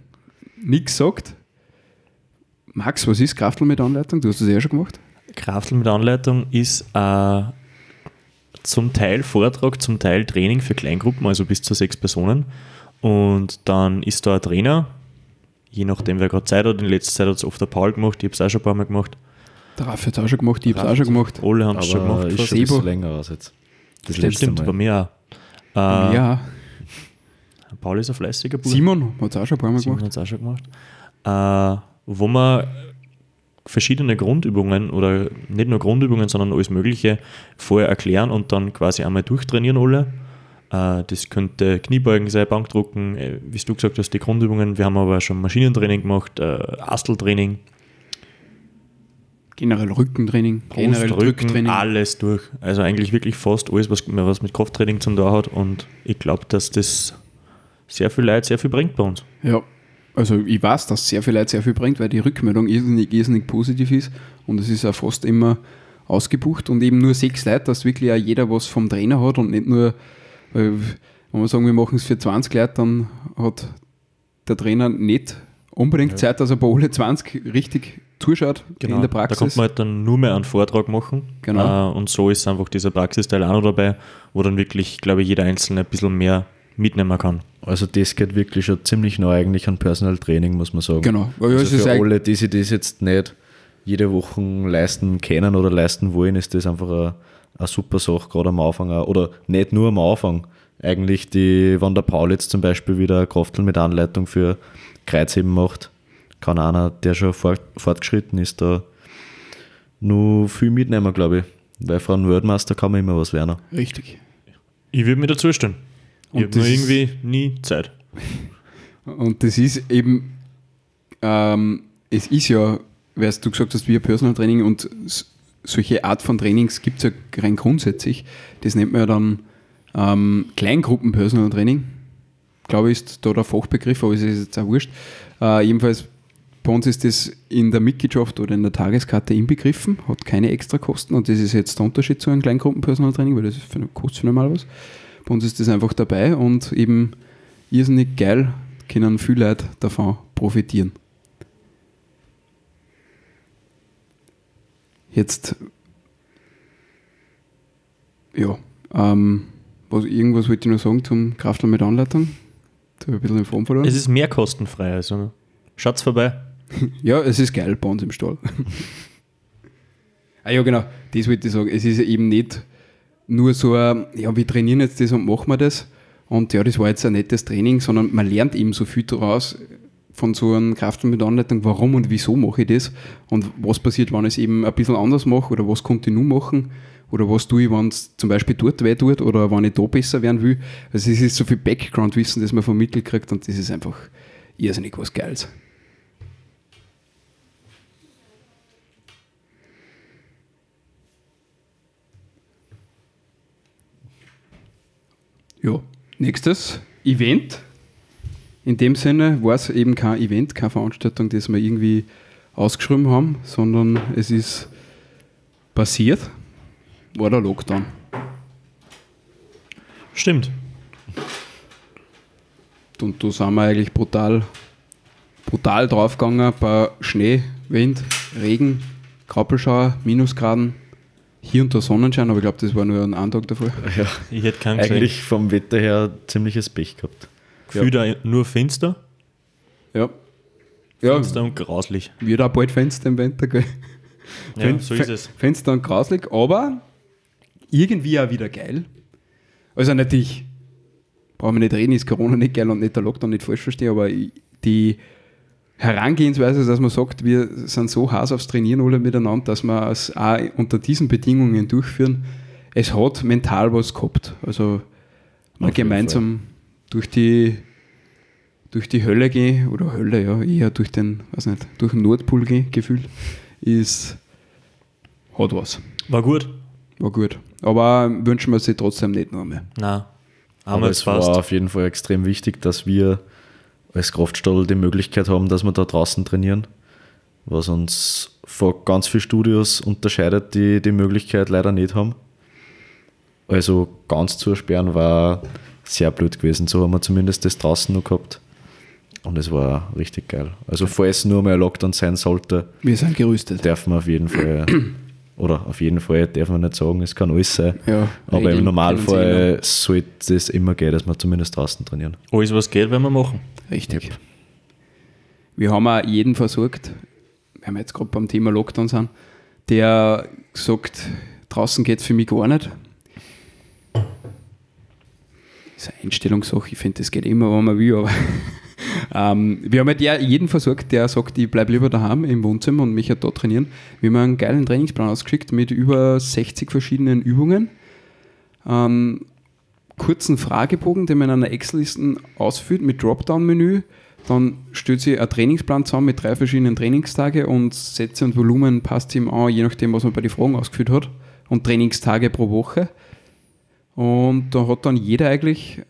nichts sagt. Max, was ist Kraftel mit Anleitung? Du hast das ja schon gemacht. Kraftel mit Anleitung ist äh, zum Teil Vortrag, zum Teil Training für Kleingruppen, also bis zu sechs Personen. Und dann ist da ein Trainer, je nachdem, wer gerade Zeit hat. In letzter Zeit hat es oft der Paul gemacht, ich habe es auch schon ein paar Mal gemacht. Der Raff hat es auch schon gemacht, ich habe es auch schon gemacht. Alle haben es schon gemacht. ist schon ein bisschen länger aus jetzt. Das Stimmt, stimmt, bei mir auch. Äh, ja, Paul ist ein fleißiger Bub. Simon hat es auch schon ein paar Mal Simon gemacht. hat es auch schon gemacht. Äh, wo man verschiedene Grundübungen oder nicht nur Grundübungen, sondern alles Mögliche vorher erklären und dann quasi einmal durchtrainieren alle. Äh, das könnte Kniebeugen sein, Bankdrucken, äh, wie du gesagt hast, die Grundübungen. Wir haben aber schon Maschinentraining gemacht, äh, Asteltraining, Generell Rückentraining, generell Brust, Rücken, Drücktraining. alles durch. Also eigentlich wirklich fast alles, was, was mit Krafttraining zum tun hat. Und ich glaube, dass das sehr viel Leid sehr viel bringt bei uns. Ja, also ich weiß, dass sehr viel Leute sehr viel bringt, weil die Rückmeldung irrsinnig, irrsinnig positiv ist und es ist auch fast immer ausgebucht und eben nur sechs Leute, dass wirklich auch jeder was vom Trainer hat und nicht nur, wenn wir sagen, wir machen es für 20 Leute, dann hat der Trainer nicht unbedingt Zeit, dass er bei alle 20 richtig zuschaut in der Da Praxis. kann man halt dann nur mehr einen Vortrag machen. Genau. Äh, und so ist einfach dieser Praxisteil auch noch dabei, wo dann wirklich, glaube ich, jeder Einzelne ein bisschen mehr mitnehmen kann. Also das geht wirklich schon ziemlich neu eigentlich an Personal Training, muss man sagen. Genau. Ja, Also ist für alle, die sich das jetzt nicht jede Woche leisten können oder leisten wollen, ist das einfach eine, eine super Sache, gerade am Anfang. auch. Oder nicht nur am Anfang. Eigentlich, die, wenn der Paul jetzt zum Beispiel wieder Kraftel mit Anleitung für Kreuzheben macht, kann einer, der schon fort, fortgeschritten ist, da nur viel mitnehmen, glaube ich. Weil von Weltmeister kann man immer was lernen. Richtig. Ich würde mir dazu stimmen. Ich Und habe nur irgendwie nie Zeit. Und das ist eben, ähm, es ist ja, weil du gesagt hast, wie ein Personal Training und solche Art von Trainings gibt es ja rein grundsätzlich. Das nennt man ja dann ähm, Kleingruppen Personal Training. Glaube ich, ist da der Fachbegriff, aber es ist jetzt auch wurscht. Äh, jedenfalls, bei uns ist das in der Mitgliedschaft oder in der Tageskarte inbegriffen, hat keine extra Kosten und das ist jetzt der Unterschied zu einem Kleingruppen Personal Training, weil das für, kostet für normal was. Bei uns ist das einfach dabei und eben irrsinnig geil, können viele Leute davon profitieren. Jetzt, ja, ähm, was, irgendwas wollte ich noch sagen zum Kraftler mit Anleitung. Ein bisschen in Form verloren. Es ist mehr kostenfrei. Also schaut's vorbei. *laughs* Ja, es ist geil bei uns im Stall. ah ja, genau, das wollte ich sagen. Es ist eben nicht nur so, ein, ja, wir trainieren jetzt das und machen wir das. Und ja, das war jetzt ein nettes Training, sondern man lernt eben so viel daraus von so einem Krafttraining mit Anleitung, warum und wieso mache ich das und was passiert, wenn ich es eben ein bisschen anders mache oder was konnte ich nur machen oder was tue ich, wenn es zum Beispiel dort weh tut oder wenn ich da besser werden will. Also es ist so viel Background-Wissen, das man vermittelt kriegt und das ist einfach irrsinnig was Geiles. Ja, nächstes Event. In dem Sinne war es eben kein Event, keine Veranstaltung, das wir irgendwie ausgeschrieben haben, sondern es ist passiert, war der Lockdown. Stimmt. Und da sind wir eigentlich brutal, brutal draufgegangen bei Schnee, Wind, Regen, Krappelschauer, Minusgraden, hier und da Sonnenschein, aber ich glaube, das war nur ein Tag davor. Ja, Ich hätte keinen gesehen. eigentlich vom Wetter her ziemliches Pech gehabt. Gefühl da nur Finster. Ja. Ja, Finster und grauslich. wird auch bald Fenster im Winter, gell? Ja, Fen- so ist es. Fenster und grauslig, aber irgendwie auch wieder geil. Also natürlich, brauchen wir nicht reden, ist Corona nicht geil und nicht der Lockdown nicht falsch verstehen, aber die Herangehensweise, dass man sagt, wir sind so heiß aufs Trainieren alle miteinander, dass wir es auch unter diesen Bedingungen durchführen, es hat mental was gehabt. Also mal gemeinsam durch die durch die Hölle gehen, oder Hölle, ja, eher durch den, weiß nicht, durch den Nordpol gehen, gefühlt, ist, hat was. War gut. War gut. Aber wünschen wir sich trotzdem nicht noch mehr. Na, Aber es fast. war auf jeden Fall extrem wichtig, dass wir als Kraftstall die Möglichkeit haben, dass wir da draußen trainieren, was uns von ganz vielen Studios unterscheidet, die die Möglichkeit leider nicht haben. Also ganz zu ersperren war sehr blöd gewesen. So haben wir zumindest das draußen noch gehabt. Und es war richtig geil. Also falls nur mal ein Lockdown sein sollte, Wir sind gerüstet. darf man auf jeden Fall, oder auf jeden Fall darf man nicht sagen, es kann alles sein. Ja, Aber Regeln im Normalfall sollte es immer gehen, dass wir zumindest draußen trainieren. Alles, was geht, werden wir machen. Richtig. Wir haben auch jeden versorgt, wenn wir jetzt gerade beim Thema Lockdown sind, der sagt, draußen geht es für mich gar nicht. Das ist eine Einstellungssache, ich finde, das geht immer, wenn man will, aber ähm, wir haben halt ja jeden versorgt, der sagt, ich bleibe lieber daheim im Wohnzimmer und mich halt da trainieren. Wir haben einen geilen Trainingsplan ausgeschickt mit über 60 verschiedenen Übungen. Ähm, kurzen Fragebogen, den man in einer Excel-Liste ausfüllt mit Dropdown-Menü. Dann stellt sich ein Trainingsplan zusammen mit drei verschiedenen Trainingstage und Sätze und Volumen passt ihm an, je nachdem, was man bei den Fragen ausgefüllt hat. Und Trainingstage pro Woche. Und da hat dann jeder eigentlich,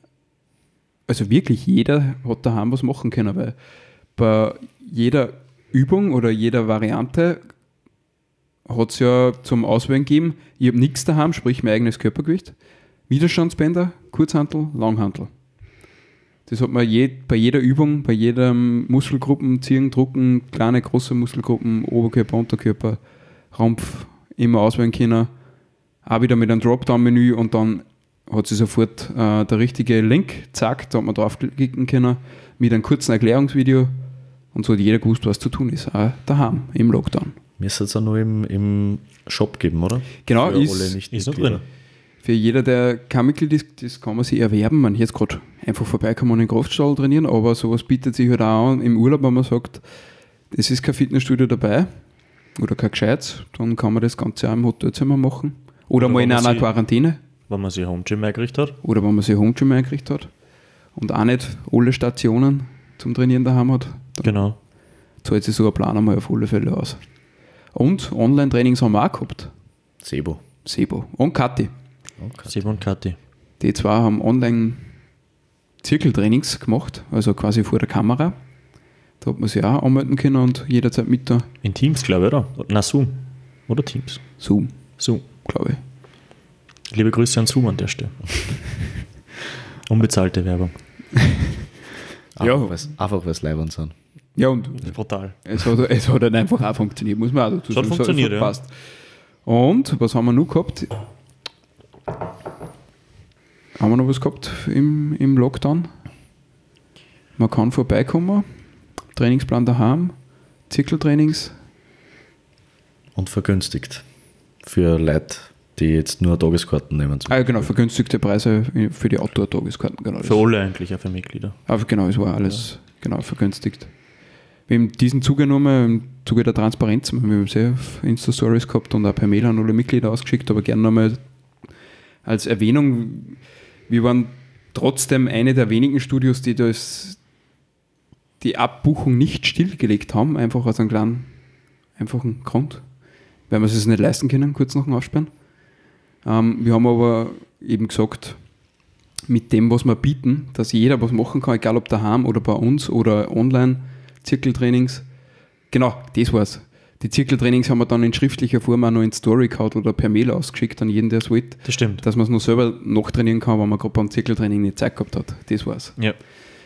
also wirklich jeder, hat daheim was machen können, weil bei jeder Übung oder jeder Variante hat es ja zum Auswählen gegeben, ich habe nichts daheim, sprich mein eigenes Körpergewicht. Widerstandsbänder, Kurzhantel, Langhantel. Das hat man je, bei jeder Übung, bei jedem Muskelgruppen, Ziehen, Drucken, kleine, große Muskelgruppen, Oberkörper, Unterkörper, Rumpf immer auswählen können. Auch wieder mit einem Dropdown-Menü und dann hat sie sofort äh, der richtige Link, zack, da hat man draufklicken können, mit einem kurzen Erklärungsvideo und so hat jeder gewusst, was zu tun ist, auch daheim im Lockdown. Müsste es auch noch im, im Shop geben, oder? Genau, Für ist- nicht ist noch drin. Für jeder, der kein Mitglied ist, das kann man sich erwerben. Man jetzt gerade einfach vorbeikommen und in den Kraftstall trainieren, aber sowas bietet sich halt auch an im Urlaub, wenn man sagt, es ist kein Fitnessstudio dabei oder kein Gescheites, dann kann man das Ganze auch im Hotelzimmer machen Oder, Oder mal in man einer Quarantäne. Wenn man sich Homegym eingerichtet hat. Oder wenn man sich Homegym eingerichtet hat. Und auch nicht alle Stationen zum Trainieren daheim hat. Dann Genau. zahlt sich so ein Plan einmal auf alle Fälle aus. Und Online-Trainings haben wir auch gehabt. Sebo. Sebo und Kathi. Simon und Kathi. Die zwei haben online Zirkeltrainings gemacht, also quasi vor der Kamera. Da hat man sich auch anmelden können und jederzeit mit da In Teams, glaube ich, oder? Na, Zoom. Oder Teams. Zoom, Zoom. glaube ich. Liebe Grüße an Zoom an der Stelle. *laughs* Unbezahlte Werbung. Ja. Einfach, weil's- einfach weil es Leibern sind. Ja, und Brutal. es hat, es hat halt einfach auch funktioniert, muss man auch dazu Es hat sagen. funktioniert, ja. passt. Und was haben wir noch gehabt? Haben wir noch was gehabt im, im Lockdown? Man kann vorbeikommen, Trainingsplan daheim, Zirkeltrainings, Und vergünstigt. Für Leute, die jetzt nur Tageskarten nehmen. Ah, ja, genau, vergünstigte Preise für die Outdoor-Tageskarten. Genau, Für alle eigentlich, auch für Mitglieder. Aber genau, es war alles genau vergünstigt. Wir haben diesen zugenommen im Zuge der Transparenz. Wir haben sehr auf Insta-Stories gehabt und auch per Mail an alle Mitglieder ausgeschickt, aber gerne nochmal als Erwähnung, wir waren trotzdem eine der wenigen Studios, die das, die Abbuchung nicht stillgelegt haben, einfach aus einem kleinen, einfachen Grund, weil wir es nicht leisten können, kurz nach dem Aufsperren. Ähm, wir haben aber eben gesagt, mit dem, was wir bieten, dass jeder was machen kann, egal ob daheim oder bei uns oder online, Zirkeltrainings. Genau, das war's. Die Zirkeltrainings haben wir dann in schriftlicher Form auch noch in Story gehabt oder per Mail ausgeschickt an jeden, der es wollte, Das stimmt. dass man es noch selber nachtrainieren kann, wenn man gerade beim Zirkeltraining nicht Zeit gehabt hat. Das war's. Ja.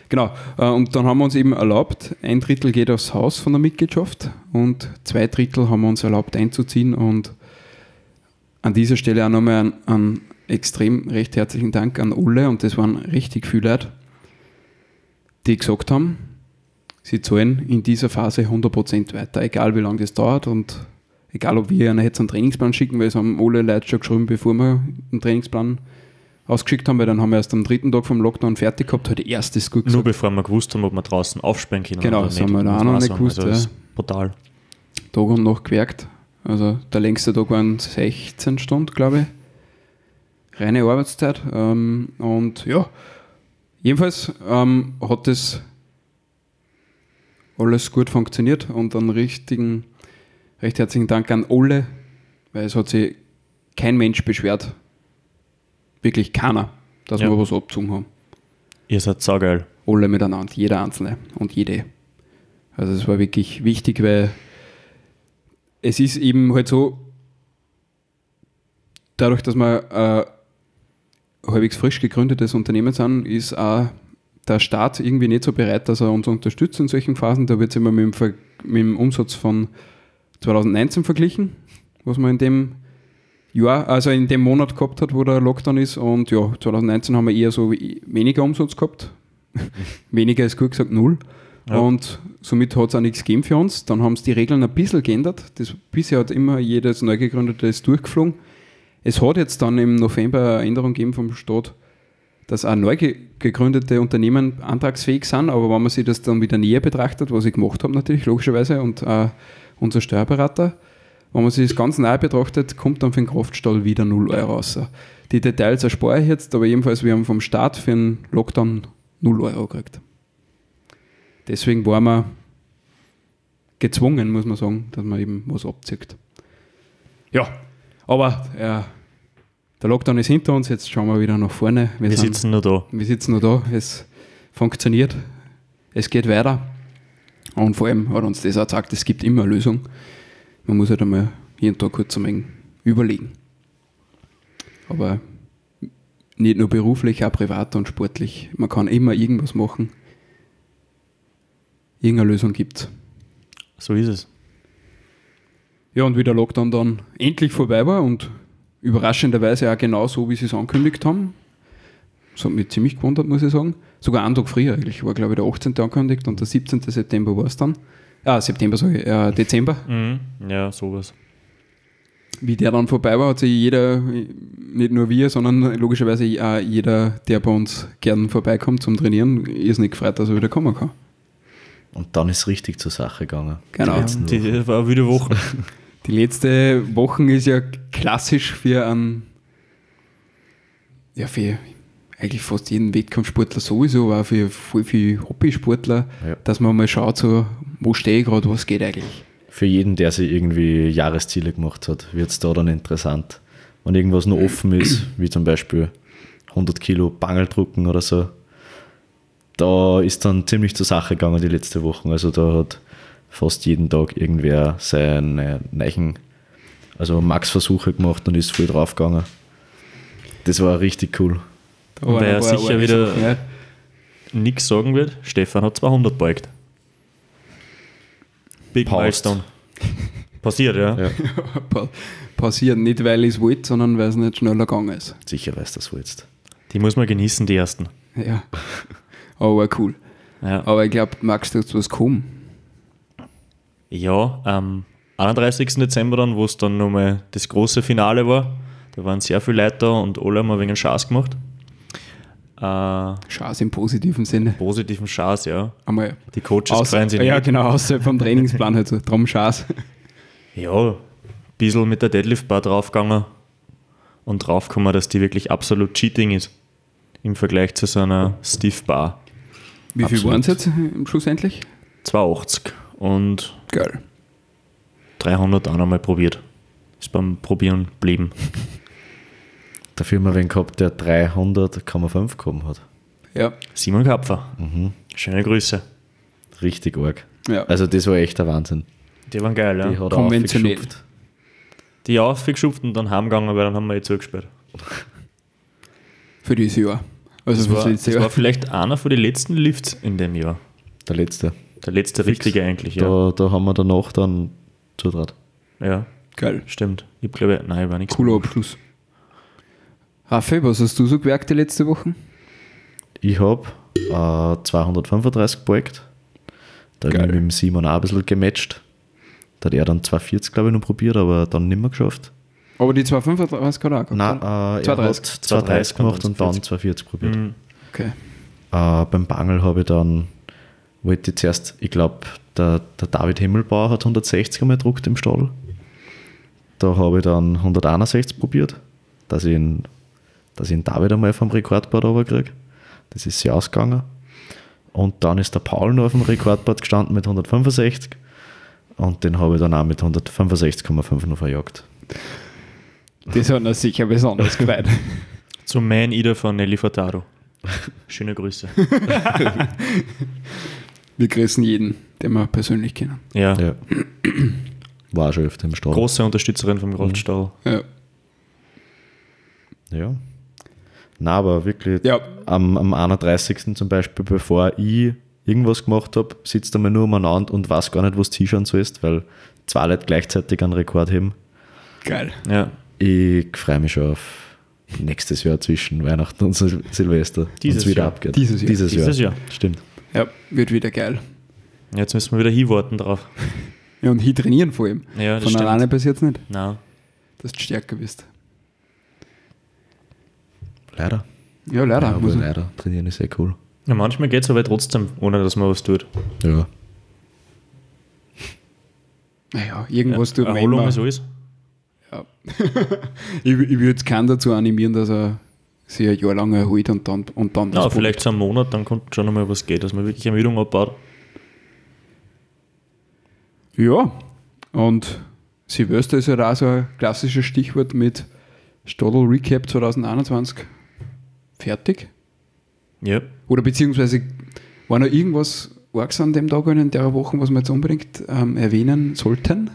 Genau. Äh, Und dann haben wir uns eben erlaubt, ein Drittel geht aufs Haus von der Mitgliedschaft und zwei Drittel haben wir uns erlaubt einzuziehen. Und an dieser Stelle auch nochmal einen, einen extrem recht herzlichen Dank an alle. Und das waren richtig viele Leute, die gesagt haben, sie zahlen in dieser Phase 100% weiter, egal wie lange das dauert und egal ob wir ihnen jetzt einen Trainingsplan schicken, weil es haben alle Leute schon geschrieben, bevor wir einen Trainingsplan ausgeschickt haben, weil dann haben wir erst am dritten Tag vom Lockdown fertig gehabt, hat erstes gut Nur gesagt. bevor wir gewusst haben, ob wir draußen aufsperren können. Genau, oder das haben wir da auch noch nicht gewusst, Also, das ja. ist brutal. Tag und Nacht gewerkt. Also der längste Tag waren 16 Stunden, glaube ich. Reine Arbeitszeit. Ähm, und ja, jedenfalls ähm, hat das alles gut funktioniert und einen richtigen, recht herzlichen Dank an alle, weil es hat sich kein Mensch beschwert. Wirklich keiner, dass Ja. wir was abgezogen haben. Ihr seid saugeil. alle miteinander, jeder Einzelne und jede. Also es war wirklich wichtig, weil es ist eben halt so, dadurch, dass wir ein halbwegs frisch gegründetes Unternehmen sind, ist auch der Staat irgendwie nicht so bereit, dass er uns unterstützt in solchen Phasen. Da wird es immer mit dem, mit dem Umsatz von 2019 verglichen, was man in dem Jahr, also in dem Monat gehabt hat, wo der Lockdown ist. Und ja, 2019 haben wir eher so we- weniger Umsatz gehabt. *laughs* weniger ist gut gesagt null. Ja. Und somit hat es auch nichts gegeben für uns. Dann haben es die Regeln ein bisschen geändert. Das, bisher hat immer jedes neu gegründete durchgeflogen. Es hat jetzt dann im November eine Änderung gegeben vom Staat, dass auch neu ge gegründete Unternehmen antragsfähig sind, aber wenn man sich das dann wieder näher betrachtet, was ich gemacht habe natürlich, logischerweise, und auch unser Steuerberater, wenn man sich das ganz nahe betrachtet, kommt dann für den Kraftstall wieder 0 Euro raus. Die Details erspare ich jetzt, aber jedenfalls, wir haben vom Start für den Lockdown 0 Euro gekriegt. Deswegen waren wir gezwungen, muss man sagen, dass man eben was abzieht. Ja, aber äh, der Lockdown ist hinter uns, jetzt schauen wir wieder nach vorne. Wir sind- sitzen nur da. wir sitzen noch da, es funktioniert, es geht weiter. Und vor allem hat uns das auch gesagt, es gibt immer eine Lösung. Man muss halt einmal jeden Tag kurz ein wenig überlegen. Aber nicht nur beruflich, auch privat und sportlich. Man kann immer irgendwas machen. Irgendeine Lösung gibt So ist es. Ja, und wie der Lockdown dann endlich vorbei war und überraschenderweise auch genau so, wie sie es angekündigt haben. Das hat mich ziemlich gewundert, muss ich sagen. Sogar einen Tag früher eigentlich. War, glaube ich, der 18. angekündigt und der 17. September war es dann. Ah, September, ich, äh, Dezember. Mhm. Ja, sowas. Wie der dann vorbei war, hat sich jeder, nicht nur wir, sondern logischerweise auch jeder, der bei uns gern vorbeikommt zum Trainieren, ist nicht gefreut, dass er wieder kommen kann. Und dann ist richtig zur Sache gegangen. Genau. Die das war wieder Wochen. *laughs* Die letzte Woche ist ja klassisch für einen, ja, für eigentlich fast jeden Wettkampfsportler sowieso, aber auch für voll viele Hobbysportler, Ja. dass man mal schaut, so, wo stehe ich gerade, was geht eigentlich. Für jeden, der sich irgendwie Jahresziele gemacht hat, wird es da dann interessant. Wenn irgendwas noch offen ist, wie zum Beispiel 100 Kilo Bangeldrucken oder so, da ist dann ziemlich zur Sache gegangen die letzte Woche. Also da hat fast jeden Tag irgendwer seine neuen, also Max-Versuche gemacht und ist voll draufgegangen. Das war richtig cool. Wer ein paar sicher arge wieder- ja. Nix sagen wird, Stefan hat 200 beugt. Big Passt. Milestone. Passiert, ja. Ja. *laughs* Pa- passiert nicht, weil ich es wollte, sondern weil es nicht schneller gegangen ist. Sicher weiß das wohl jetzt. Die muss man genießen, die ersten. Ja. *laughs* Aber war cool. Ja, Aber ich glaube, Max, du hast was kommen. ja am 31. Dezember dann, wo es dann nochmal das große Finale war, da waren sehr viele Leute da und alle haben ein wenig Schaß gemacht. Äh, Chance im positiven Sinne. positiven Schaß, ja. Einmal Die Coaches außer, freuen sich ja, nicht. genau, außerhalb vom Trainingsplan halt so. Drum Chance. Ja, ein bisschen mit der Deadlift-Bar draufgegangen und draufgekommen, dass die wirklich absolut Cheating ist. Im Vergleich zu so einer Stiff Wie viel waren es jetzt im schlussendlich? 280 und Geil. 300 auch nochmal probiert. Ist beim Probieren geblieben. *laughs* Dafür haben wir wen gehabt, der 300,5 gekommen hat. Ja. Simon Kapfer. Mhm. Schöne Grüße. Richtig arg. ja. Also das war echt der Wahnsinn. Die waren geil, Die ja. hat er Konventionell. aufgeschupft. Die aufgeschupft und dann heimgegangen, weil dann haben wir eh zugesperrt. Für dieses Jahr. Also Das war, das war vielleicht einer von den letzten Lifts in dem Jahr. Der letzte. Der letzte richtige eigentlich, ja. Da, da haben wir danach dann zutrat. Ja, Geil. stimmt. Ich glaube, nein, war nichts. Cooler Abschluss. Raffi, was hast du so gewerkt die letzte Woche? Ich habe äh, 235 gebeugt. Da habe ich mit dem Simon auch ein bisschen gematcht. Da hat er dann 240, glaube ich, noch probiert, aber dann nicht mehr geschafft. Aber die 235 hat er auch gehabt, Nein, äh, er 230. hat 230 gemacht und dann 240 probiert. Mhm. Okay. Äh, beim Bangel habe ich dann, wollte ich zuerst, ich glaube, der, der David Himmelbauer hat 160 einmal gedruckt im Stall. Da habe ich dann 161 probiert, dass ich ihn, dass ich ihn David einmal vom Rekordboard runterkriege. Das ist sehr ausgegangen. Und dann ist der Paul noch auf dem Rekordboard gestanden mit 165 und den habe ich dann auch mit 165,5 noch verjagt. Das hat er sicher besonders gefreut. *laughs* Zum Man Eater von Nelly Furtado. Schöne Grüße. *laughs* Wir grüßen jeden, den wir persönlich kennen. Ja, Ja. War auch schon öfter im Stall. große Unterstützerin vom Kraftstall. Ja. Ja. Na, aber wirklich Ja. am, am 31. zum Beispiel, bevor ich irgendwas gemacht habe, sitzt einmal nur umeinander und weiß gar nicht, was du hinschauen sollst, weil zwei Leute gleichzeitig einen Rekord haben. Geil. Ja, Ich freue mich schon auf nächstes Jahr zwischen Weihnachten und Sil Silvester, Dieses wieder Jahr. abgeht. Dieses Jahr. Dieses Jahr. Dieses Jahr. Stimmt. Ja, wird wieder geil. jetzt müssen wir wieder hinwarten drauf. Ja, und hier trainieren vor allem. Ja, das Von stimmt. alleine passiert es nicht, Na, dass du stärker bist. Leider. Ja, leider. Ja, aber muss man- leider. Trainieren ist sehr cool. ja manchmal geht es aber trotzdem, ohne dass man was tut. Ja. Naja, irgendwas tut man Erholung immer. ist alles. Ja. *laughs* ich ich würde jetzt keinen dazu animieren, dass er sich ein Jahr lang erholt und dann, und dann Ja, vielleicht so einen Monat, dann kommt schon nochmal was geht, dass man wirklich Ermüdung abbaut. Ja, und Silvester ist ja auch so ein klassisches Stichwort mit Stadl Recap 2021 fertig. Ja. Oder beziehungsweise war noch irgendwas Args an dem Tag oder in der Woche, was wir jetzt unbedingt ähm, erwähnen sollten?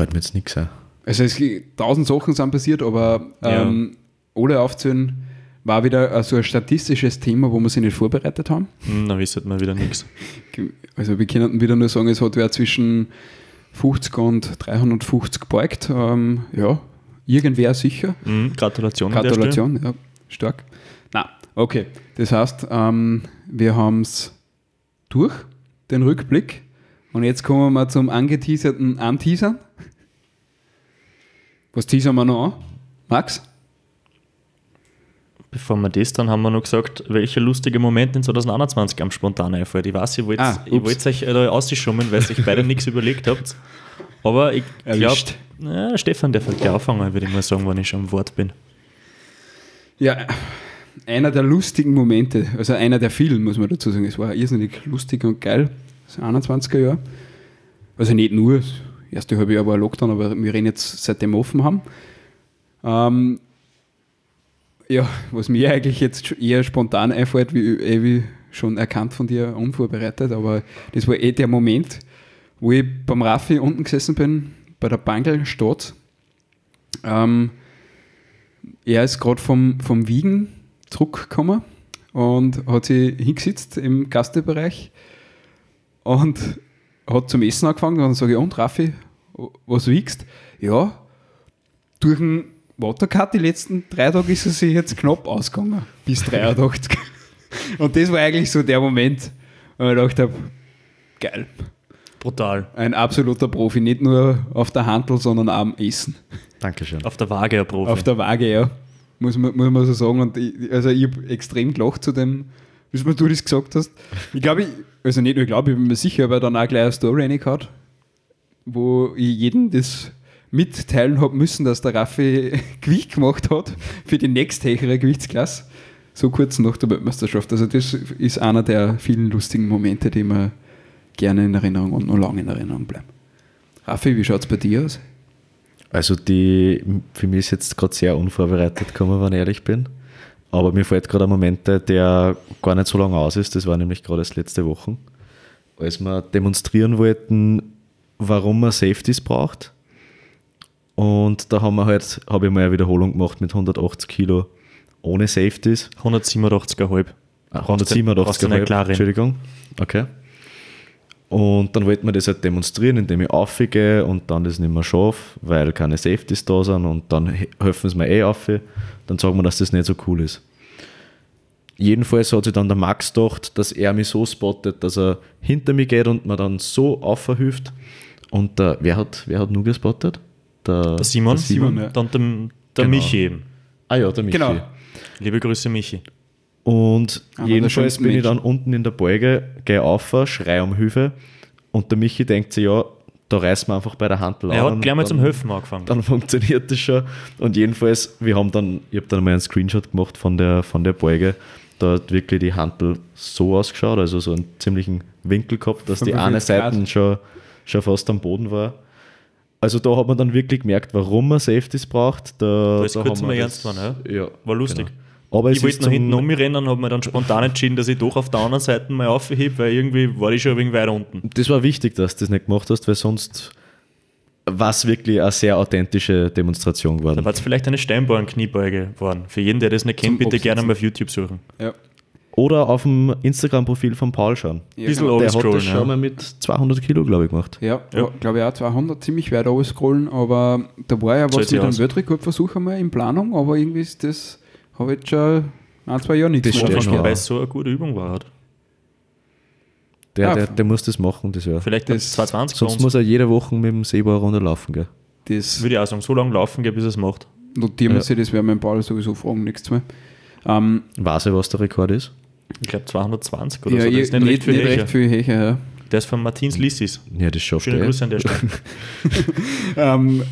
Fällt mir jetzt nichts ein. Also es tausend Sachen sind passiert, aber ähm, alle aufzählen war wieder äh, so ein statistisches Thema, wo wir sich nicht vorbereitet haben. Hm, dann man wieder nichts. *laughs* Also wir können wieder nur sagen, es hat wer zwischen 50 und 350 gebeugt. Ähm, ja, irgendwer sicher. Hm, Gratulation. Gratulation, ja, stark. Na, okay. Das heißt, ähm, wir haben es durch, den Rückblick. Und jetzt kommen wir mal zum angeteaserten Anteasern. Was teasern wir noch an? Max? Bevor wir das, dann haben wir noch gesagt, welcher lustige Moment in 2021 am spontan einfällt. Ich weiß, ihr wollt, Ah, wollt euch da ausschummeln, weil ihr euch beide nichts überlegt habt. Aber ich glaube, ja, Stefan darf halt gleich anfangen, würde ich mal sagen, wenn ich schon am Wort bin. Ja, einer der lustigen Momente, also einer der vielen, muss man dazu sagen. Es war irrsinnig lustig und geil, das 21er Jahr. Also nicht nur, erste halbe Jahr war Lockdown, aber wir reden jetzt seitdem offen haben. Ähm, ja, was mir eigentlich jetzt eher spontan einfällt, wie, eh wie schon erkannt von dir, unvorbereitet, aber das war eh der Moment, wo ich beim Raffi unten gesessen bin, bei der Bangelstadt. Ähm, er ist gerade vom, vom Wiegen zurückgekommen und hat sich hingesetzt im Gastebereich und hat zum Essen angefangen. Und dann sage ich, und Raffi, was wiegst? Ja, durch den Watercut die letzten drei Tage ist er sich jetzt knapp ausgegangen, bis 83. *laughs* Und das war eigentlich so der Moment, wo ich gedacht habe, geil, Brutal. ein absoluter Profi, nicht nur auf der Handel, sondern auch am Essen. Dankeschön. Auf der Waage ein Profi. Auf der Waage, ja. Muss man, muss man so sagen. Und ich, also ich habe extrem gelacht zu dem, bis du das gesagt hast. Ich glaube, also nicht nur ich glaube, ich bin mir sicher, aber dann auch gleich eine Story reingehauen, wo ich jedem das mitteilen habe müssen, dass der Raffi *laughs* Gewicht gemacht hat für die nächsthöhere Gewichtsklasse. So kurz nach der Weltmeisterschaft. Also das ist einer der vielen lustigen Momente, die mir gerne in Erinnerung und noch lange in Erinnerung bleiben. Raffi, wie schaut es bei dir aus? Also die, für mich ist jetzt gerade sehr unvorbereitet gekommen, wenn ich ehrlich bin. Aber mir fällt gerade ein Moment, der gar nicht so lange aus ist. Das war nämlich gerade das letzte Wochen, als wir demonstrieren wollten, warum man Safeties braucht. Und da haben wir halt, habe ich mal eine Wiederholung gemacht mit 180 Kilo ohne Safeties. 187,5. Ah, Brauchst du- 187 brauchst du nicht klar reden. Entschuldigung. Okay. Und dann wollten wir das halt demonstrieren, indem ich aufgehe und dann das nicht mehr schaffe, weil keine Safeties da sind und dann he- helfen sie mir eh auf. Dann sagen wir, dass das nicht so cool ist. Jedenfalls hat sich dann der Max gedacht, dass er mich so spottet, dass er hinter mir geht und mir dann so aufhilft. Und der, wer hat, wer hat nur gespottet? Der, Der Simon, Der Simon, ja. dann der, der Genau. Michi eben. Ah ja, der Michi. Genau. Liebe Grüße, Michi. Und Einer jedenfalls bin ich dann Menschen. unten in der Beuge, gehe auf, schrei um Hilfe und der Michi denkt sich, ja, da reißen wir einfach bei der Hand Er hat gleich mal zum Helfen angefangen. Dann funktioniert das schon. Und jedenfalls, wir haben dann, ich habe dann mal einen Screenshot gemacht von der, von der Beuge. Da hat wirklich die Handel so ausgeschaut, also so einen ziemlichen Winkel gehabt, dass die 45 eine. Seite schon, schon fast am Boden war. Also da hat man dann wirklich gemerkt, warum man Safeties braucht. Da, Da ist da kurz haben mal wir ernst das- geworden, ja. War lustig. Genau. Aber ich wollte noch hinten zum- um mich rennen und habe mir dann spontan entschieden, dass ich doch auf der anderen Seite mal aufhebe, weil irgendwie war ich schon ein wenig weiter unten. Das war wichtig, dass du das nicht gemacht hast, weil sonst war es wirklich eine sehr authentische Demonstration Da geworden. war es vielleicht eine Steinbauern-Kniebeuge geworden. Für jeden, der das nicht kennt, Zum bitte gerne mal auf YouTube suchen. Ja. Oder auf dem Instagram-Profil von Paul schauen. Ja, Bisschen genau. Der hat Overscrollen, das ja. schon mal mit 200 Kilo, glaube ich, gemacht. Ja, Ja. glaube ich auch 200, ziemlich weit scrollen, aber da war ja was mit einem. Weltrekordversuch einmal in Planung, aber irgendwie ist das, habe ich jetzt schon ein, zwei Jahre nichts Das mehr gehört. Weil es so eine gute Übung war. Hat. Der, Ja. der, der muss das machen, das Jahr. Vielleicht Das- das 220 Sonst muss er jede Woche mit dem Seebauer runter laufen, gell? Das Würde ich auch sagen, so lange laufen gehen, bis er es macht. notieren wir Ja. sich, das werden wir im Paul sowieso fragen, nichts mehr. Ähm, Weiß er, was der Rekord ist? Ich glaube 220 oder ja, so. Das ich- ist nicht, recht viel nicht Hecher. recht viel Hecher, ja. Der ist von Martins Lissis. Ja, das schafft Schöne er. Grüße an der Stelle. *laughs* *laughs* Ähm,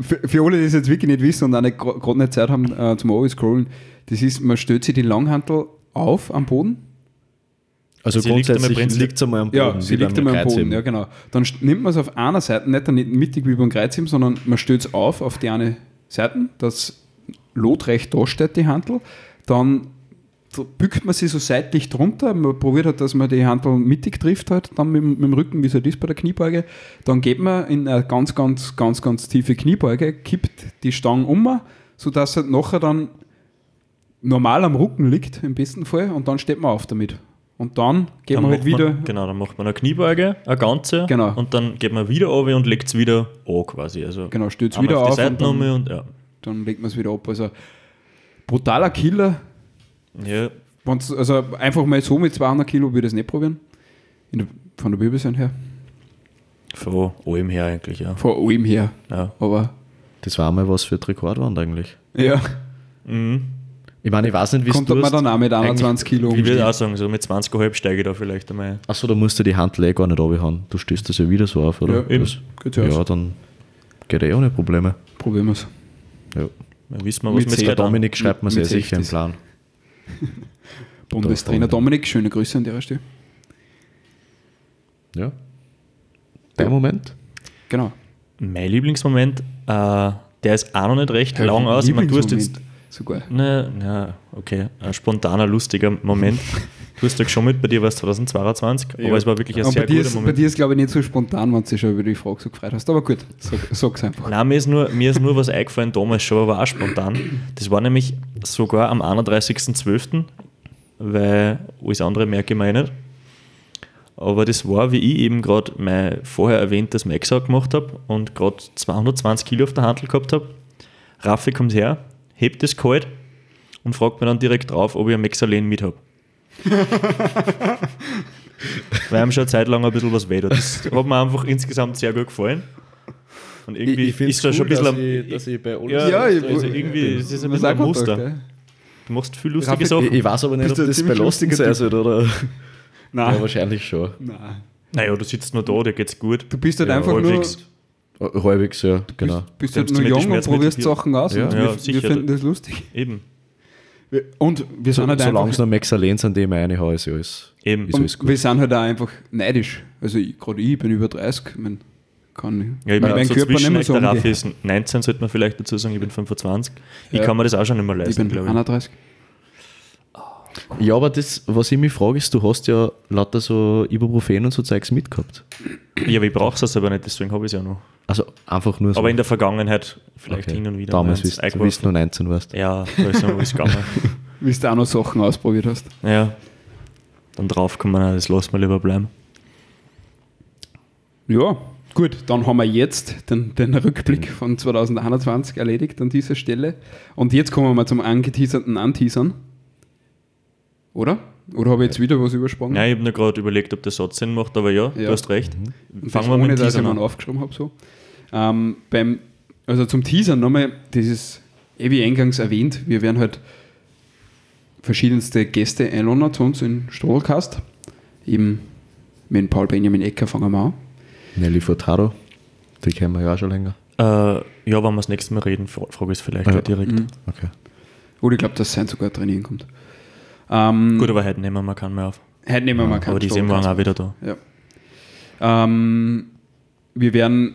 für, für alle, die es jetzt wirklich nicht wissen und auch nicht gerade nicht Zeit haben äh, zum Overscrollen, das ist, man stellt sich die Langhantel auf am Boden. Also Sie grundsätzlich liegt es einmal am Boden. Ja, sie liegt einmal am Boden, ja genau. Dann nimmt man es auf einer Seite, nicht, dann nicht mittig wie beim Kreuzheben, sondern man stellt es auf auf die eine Seite, dass lotrecht da steht, die Handel. Dann bückt man sie so seitlich drunter, man probiert halt, dass man die Handel mittig trifft halt, dann mit, dem- mit dem Rücken, wie es halt ist bei der Kniebeuge. Dann geht man in eine ganz, ganz, ganz, ganz tiefe Kniebeuge, kippt die Stange um, sodass halt nachher dann normal am Rücken liegt, im besten Fall, und dann steht man auf damit. Und dann geht Dann man halt wieder Man, genau, dann macht man eine Kniebeuge, eine ganze. Genau. Und dann geht man wieder runter und legt es wieder an quasi. Also Genau, stützt einmal wieder auf auf die Seiten und dann- und ja. dann legt man es wieder ab. Also brutaler Killer. ja. Wenn's, also einfach mal so mit 200 Kilo würde ich es nicht probieren. In der, von der Wirbelsäule her. Von allem her eigentlich, ja. Von allem her. ja. Aber Das war mal was für die Rekordwand eigentlich. ja, Mhm. Ich meine, ich weiß nicht, wie Kommt man dann auch mit 21 Kilo Ich würde auch sagen, so mit 20,5 steige ich da vielleicht einmal. Achso, da musst du die Hand eh gar nicht runterhauen. Du stößt das ja wieder so auf, oder? Ja, eben. Das- Geht ja ja, dann geht eh ohne Probleme. Probieren wir es. Ja. Dann wissen wir, was Mit zehn Der. Dominik schreibt mir mit sehr sicher im 60. Plan. *laughs* Bundestrainer Dominik, schöne Grüße an der Stelle. Ja. Dein Moment? Genau. Mein Lieblingsmoment, äh, der ist auch noch nicht recht lang aus. Ich meine, du hast jetzt. Sogar. Ne, na, okay, ein spontaner, lustiger Moment. Du hast ja schon mit, bei dir war es 2022, aber es war wirklich ein Und sehr bei guter ist, bei Moment. dir ist, glaube ich, nicht so spontan, wenn du dich schon über die Frage so gefreut hast. Aber gut, sag, sag's einfach. Nein, mir ist, nur, mir ist nur was eingefallen, damals schon, aber auch spontan. Das war nämlich sogar am 31.12., weil alles andere merke ich mir eh nicht. Aber das war, wie ich eben gerade mein vorher erwähntes Maxau gemacht habe und gerade 220 Kilo auf der Handel gehabt habe. Raffi kommt her, hebt das kalt und fragt mir dann direkt drauf, ob ich ein Maxalen mit habe. *laughs* Weil ihm schon eine Zeit lang ein bisschen was weh. Das hat mir einfach insgesamt sehr gut gefallen. Und irgendwie ist da schon ein bisschen. am- dass ich bei Ja, Ja, ich- also irgendwie ist es ein bisschen ein Muster. ja. Du machst viel lustige Raffi, Sachen. Ich, ich weiß aber nicht, Bist ob du das belastend lustiger sein soll, oder? Nein, Ja, wahrscheinlich schon. nein. naja, du sitzt nur da, dir geht's gut. Du bist halt Ja, einfach nur, halbwegs. Äh, Halbwegs, ja, genau. bist, bist Du halt nur jung und probierst Sachen aus Ja. und Ja, wir, wir finden das lustig. Eben, Wir- Und wir sind So, halt solange es einfach, noch Maxalen sind, die ich reinhaue, ist alles, eben. ist alles gut. wir sind halt auch einfach neidisch. Also ich- gerade ich bin über 30, ich mein, kann Ja, ich mein, so Körper nicht mehr so der Raffi ist 19, sollte man vielleicht dazu sagen, ich bin 25. Ich Ja. kann mir das auch schon nicht mehr Ich leisten, bin ich. 31. Ja, aber das, was ich mich frage, ist, du hast ja lauter so Ibuprofen und so Zeugs mitgehabt. Ja, aber ich brauche es aber nicht, deswegen habe ich es ja noch. Also einfach nur so. Aber in der Vergangenheit vielleicht Okay. hin und wieder. Damals, eins du eingeworfen. nur 19 warst. Ja, da ist noch was gegangen. *laughs* Wie du auch noch Sachen ausprobiert hast. Ja. Dann drauf kann man, das lassen wir lieber bleiben. Ja, gut, dann haben wir jetzt den, den Rückblick von 2021 erledigt an dieser Stelle. Und jetzt kommen wir mal zum angeteaserten Anteasern. Oder? Oder habe ich jetzt wieder was übersprungen? Ja, ich habe mir gerade überlegt, ob der Satz Sinn macht, aber ja, Ja. du hast recht. Und Fangen wir ohne, mit dem dass ich Teaser an. aufgeschrieben habe. So. Ähm, beim, also zum Teasern nochmal, das ist, eh wie eingangs erwähnt, wir werden halt verschiedenste Gäste einladen zu uns in Strohlcast. Eben mit Paul Benjamin Ecker fangen wir an. Nelly Furtado, die kennen wir ja auch schon länger. Äh, ja, wenn wir das nächste Mal reden, fra- frage ich es vielleicht Ja. gleich direkt. Mhm. Okay. Oder ich glaube, dass sein sogar trainieren kommt. Ähm, Gut, aber heute nehmen wir keinen mehr auf. heute nehmen wir mal keinen aber die sind morgen auch wieder da. Ja. Ähm, wir werden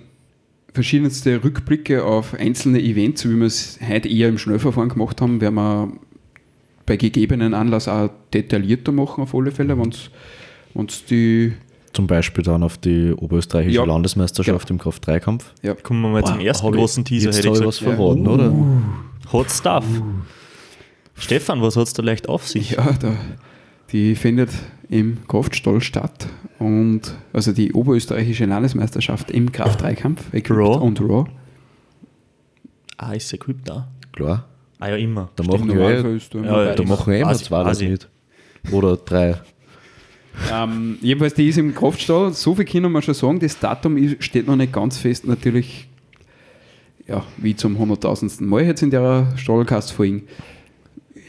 verschiedenste Rückblicke auf einzelne Events, wie wir es heute eher im Schnellverfahren gemacht haben, werden wir bei gegebenen Anlass auch detaillierter machen, auf alle Fälle, wenn es die. Zum Beispiel dann auf die oberösterreichische Ja. Landesmeisterschaft im Kraft-3-Kampf. Ja, Kommen wir mal zum ersten großen Teaser, Jetzt hätte ich habe ich was verraten, oder? Hot Stuff. Stefan, was hat es da leicht auf sich? ja da, die findet im Kraftstall statt. Und also die oberösterreichische Landesmeisterschaft im Kraft-3-Kampf, Equipped Raw. und Raw. Ah, ist Equip da? Klar. Ah ja, immer. Da Stimmt, machen wir eh, Ja, beides. da machen wir eh immer Asi- zwei Asi. mit. Oder drei. Ähm, jedenfalls, die ist im Kraftstall. So viel können wir schon sagen. Das Datum steht noch nicht ganz fest. Natürlich, ja, wie zum 100.000. Mal jetzt in der Stallcast-Folge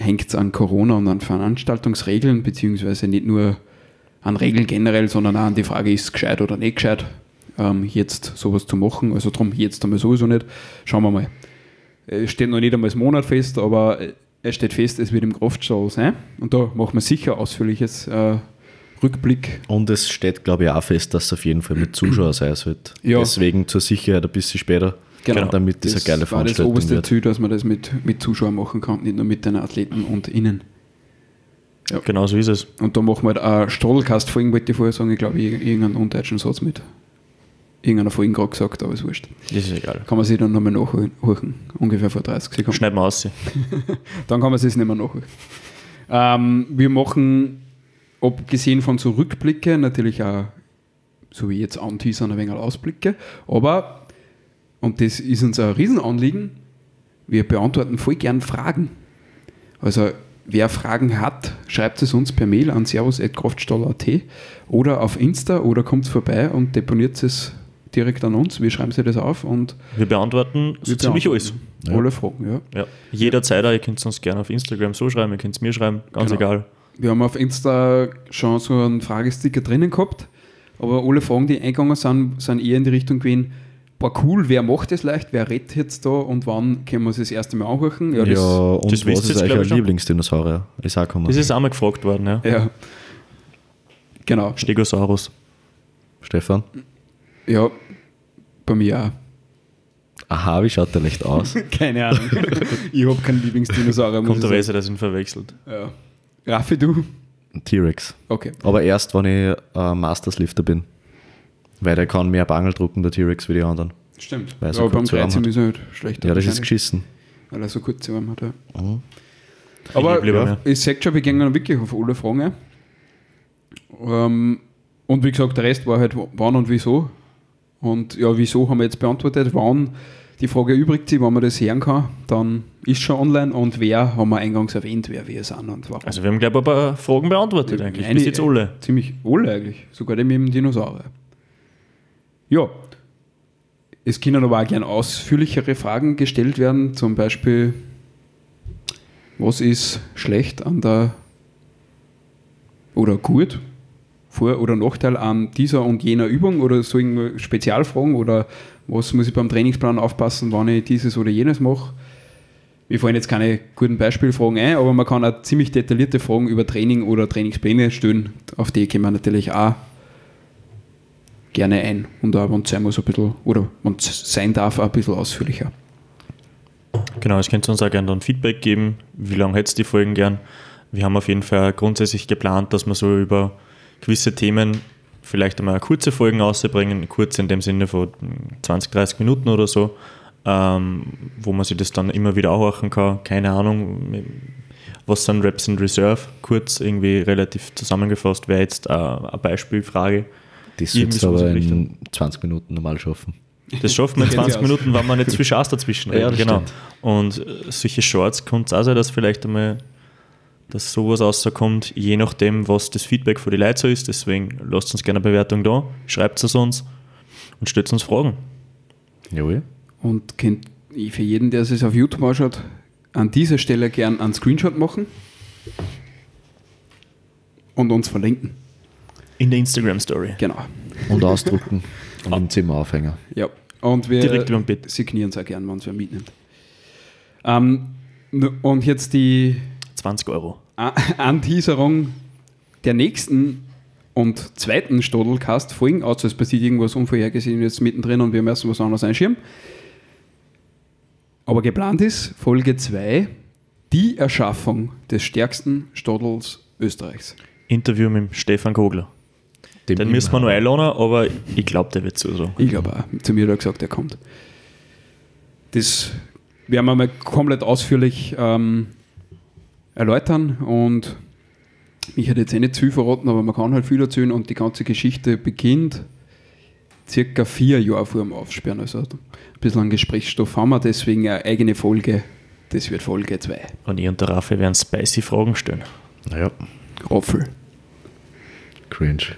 hängt es an Corona und an Veranstaltungsregeln, beziehungsweise nicht nur an Regeln generell, sondern auch an die Frage, ist es gescheit oder nicht gescheit, ähm, jetzt sowas zu machen. Also darum jetzt einmal sowieso nicht. Schauen wir mal. Es steht noch nicht einmal das Monat fest, aber äh, es steht fest, es wird im Kraftstall sein. Und da machen wir sicher ausführliches äh, Rückblick. Und es steht, glaube ich, auch fest, dass es auf jeden Fall mit Zuschauer sein wird. Ja. Deswegen zur Sicherheit ein bisschen später, Genau. damit das, eine geile war das Veranstaltung oberste wird. Ziel, dass man das mit, mit Zuschauern machen kann, nicht nur mit den Athleten und innen. Genau so ist es. Und da machen wir halt eine Stroddelcast-Folgen, wollte ich vorher sagen, ich glaube, ich irgendeinen undeutschen Satz mit irgendeiner Folge gerade gesagt, aber ist wurscht. Das ist egal. Kann man sich dann nochmal nachholen, ungefähr vor 30 Sekunden. Schneiden wir aus. *laughs* Dann kann man es nicht mehr nachholen. Ähm, wir machen, abgesehen von so Rückblicke, natürlich auch, so wie jetzt anteasern, ein wenig Ausblicke, aber, und das ist uns ein Riesenanliegen, wir beantworten voll gern Fragen. Also, wer Fragen hat, schreibt es uns per Mail an servus.kraftstall.at oder auf Insta oder kommt vorbei und deponiert es direkt an uns. Wir schreiben sie das auf und Wir beantworten so wir ziemlich beantworten alles. Alle Fragen, ja. Ja. Jederzeit, ihr könnt es uns gerne auf Instagram so schreiben, ihr könnt es mir schreiben, ganz Genau. egal. Wir haben auf Insta schon so einen Fragesticker drinnen gehabt, aber alle Fragen, die eingegangen sind, sind eher in die Richtung gewesen, boah cool, wer macht das leicht, wer redet jetzt da und wann können wir es das erste Mal anhören? Ja, das, und das was ist jetzt, schon. Lieblingsdinosaurier? Ist auch gekommen. Das ist einmal gefragt worden, ja. ja. Genau. Stegosaurus. Stefan? Ja, bei mir auch. Aha, wie schaut der Licht aus? *laughs* Keine Ahnung. *laughs* ich habe keinen Lieblingsdinosaurier. Kommt ich der Weise, dass ihn verwechselt. Ja. Raffi, du? T-Rex. Okay. Aber erst, wenn ich äh, Masters-Lifter bin. Weil der kann mehr Bangel drucken, der T-Rex, wie die anderen. Stimmt. Weil so aber beim hat. ist er halt schlechter. Ja, das ist geschissen. Weil er so kurze Arme hat. Ja. Mhm. Aber lieber ja, ich sage schon, wir gehen dann wirklich auf alle Fragen. ein. Ähm, und wie gesagt, der Rest war halt wann und wieso. Und ja, wieso haben wir jetzt beantwortet. Wann die Frage übrig sich, wann man das hören kann, dann ist schon online. Und wer haben wir eingangs erwähnt, wer wir sind und warum. Also wir haben, glaube ich, ein paar Fragen beantwortet eigentlich. Eine- Bis jetzt alle. Ziemlich alle eigentlich. Sogar dem mit dem Dinosaurier. Ja. Es können aber auch gerne ausführlichere Fragen gestellt werden. Zum Beispiel, was ist schlecht an der oder gut, Vor- oder Nachteil an dieser und jener Übung oder so Spezialfragen oder was muss ich beim Trainingsplan aufpassen, wann ich dieses oder jenes mache. Mir fallen jetzt keine guten Beispielfragen ein, aber man kann auch ziemlich detaillierte Fragen über Training oder Trainingspläne stellen. Auf die gehen wir natürlich auch gerne ein. Und auch, wenn es sein muss, ein bisschen, oder wenn es sein darf, auch ein bisschen ausführlicher. Genau, es könnt ihr uns auch gerne dann Feedback geben. Wie lange hättest die Folgen gern? Wir haben auf jeden Fall grundsätzlich geplant, dass wir so über gewisse Themen vielleicht einmal kurze Folgen ausbringen, kurz in dem Sinne von 20, 30 Minuten oder so, ähm, wo man sich das dann immer wieder anhören kann. Keine Ahnung, was sind Reps in Reserve? Kurz irgendwie relativ zusammengefasst wäre jetzt äh, eine Beispielfrage. Das wird sowas aber in in Richtung. 20 Minuten normal schaffen. Das schaffen wir in Geht sich 20 aus. Minuten, wenn wir nicht zu viel Schaß dazwischen. Ja, das genau. stimmt. Und äh, solche Shorts kann es auch sein, dass vielleicht einmal dass sowas rauskommt, je nachdem, was das Feedback von den Leuten so ist. Deswegen lasst uns gerne eine Bewertung da, schreibt es uns und stellt uns Fragen. Jawohl. Und könnt für jeden, der es auf YouTube anschaut, an dieser Stelle gern einen Screenshot machen und uns verlinken. In der Instagram-Story. Genau. Und ausdrucken *laughs* und im Zimmer aufhängen. Ja. Und wir Direkt über dem Bett. signieren es auch gern, wenn es wer mitnimmt. Ähm, und jetzt die 20 Euro. *laughs* Anteaserung der nächsten und zweiten Stodelcast-Folgen, außer es passiert irgendwas Unvorhergesehenes mittendrin und wir müssen was anderes einschirmen. Aber geplant ist Folge 2 die Erschaffung des stärksten Stodels Österreichs. Interview mit Stefan Kogler. Dem Den müssen wir noch einladen, aber ich glaube, der wird so. Ich glaube auch. Zu mir hat er gesagt, er kommt. Das werden wir mal komplett ausführlich ähm, erläutern und ich hätte jetzt eh nicht zu viel verraten, aber man kann halt viel erzählen und die ganze Geschichte beginnt circa vier Jahre vor dem Aufsperren. Also ein bisschen an Gesprächsstoff haben wir, deswegen eine eigene Folge. Das wird Folge 2. Und ich und der Raffi werden spicy Fragen stellen. Naja, Roffel. cringe.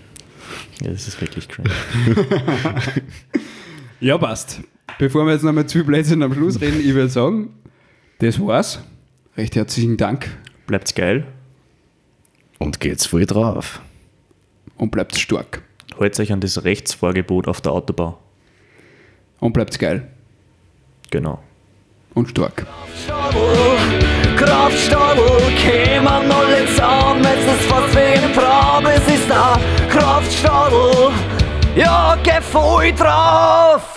Ja, das ist wirklich cringe. *laughs* Ja, passt. Bevor wir jetzt nochmal zu Blödsinn am Schluss reden, ich würde sagen, das war's. Recht herzlichen Dank Bleibt's geil. Und geht's voll drauf. und bleibt stark. Haltet euch an das Rechtsvorgebot auf der Autobahn. Und bleibt geil Genau. und stark. Kraftstadel, kämen alle zusammen, es ist fast wie ein Traum, es ist da Kraftstadel, ja, geh voll drauf!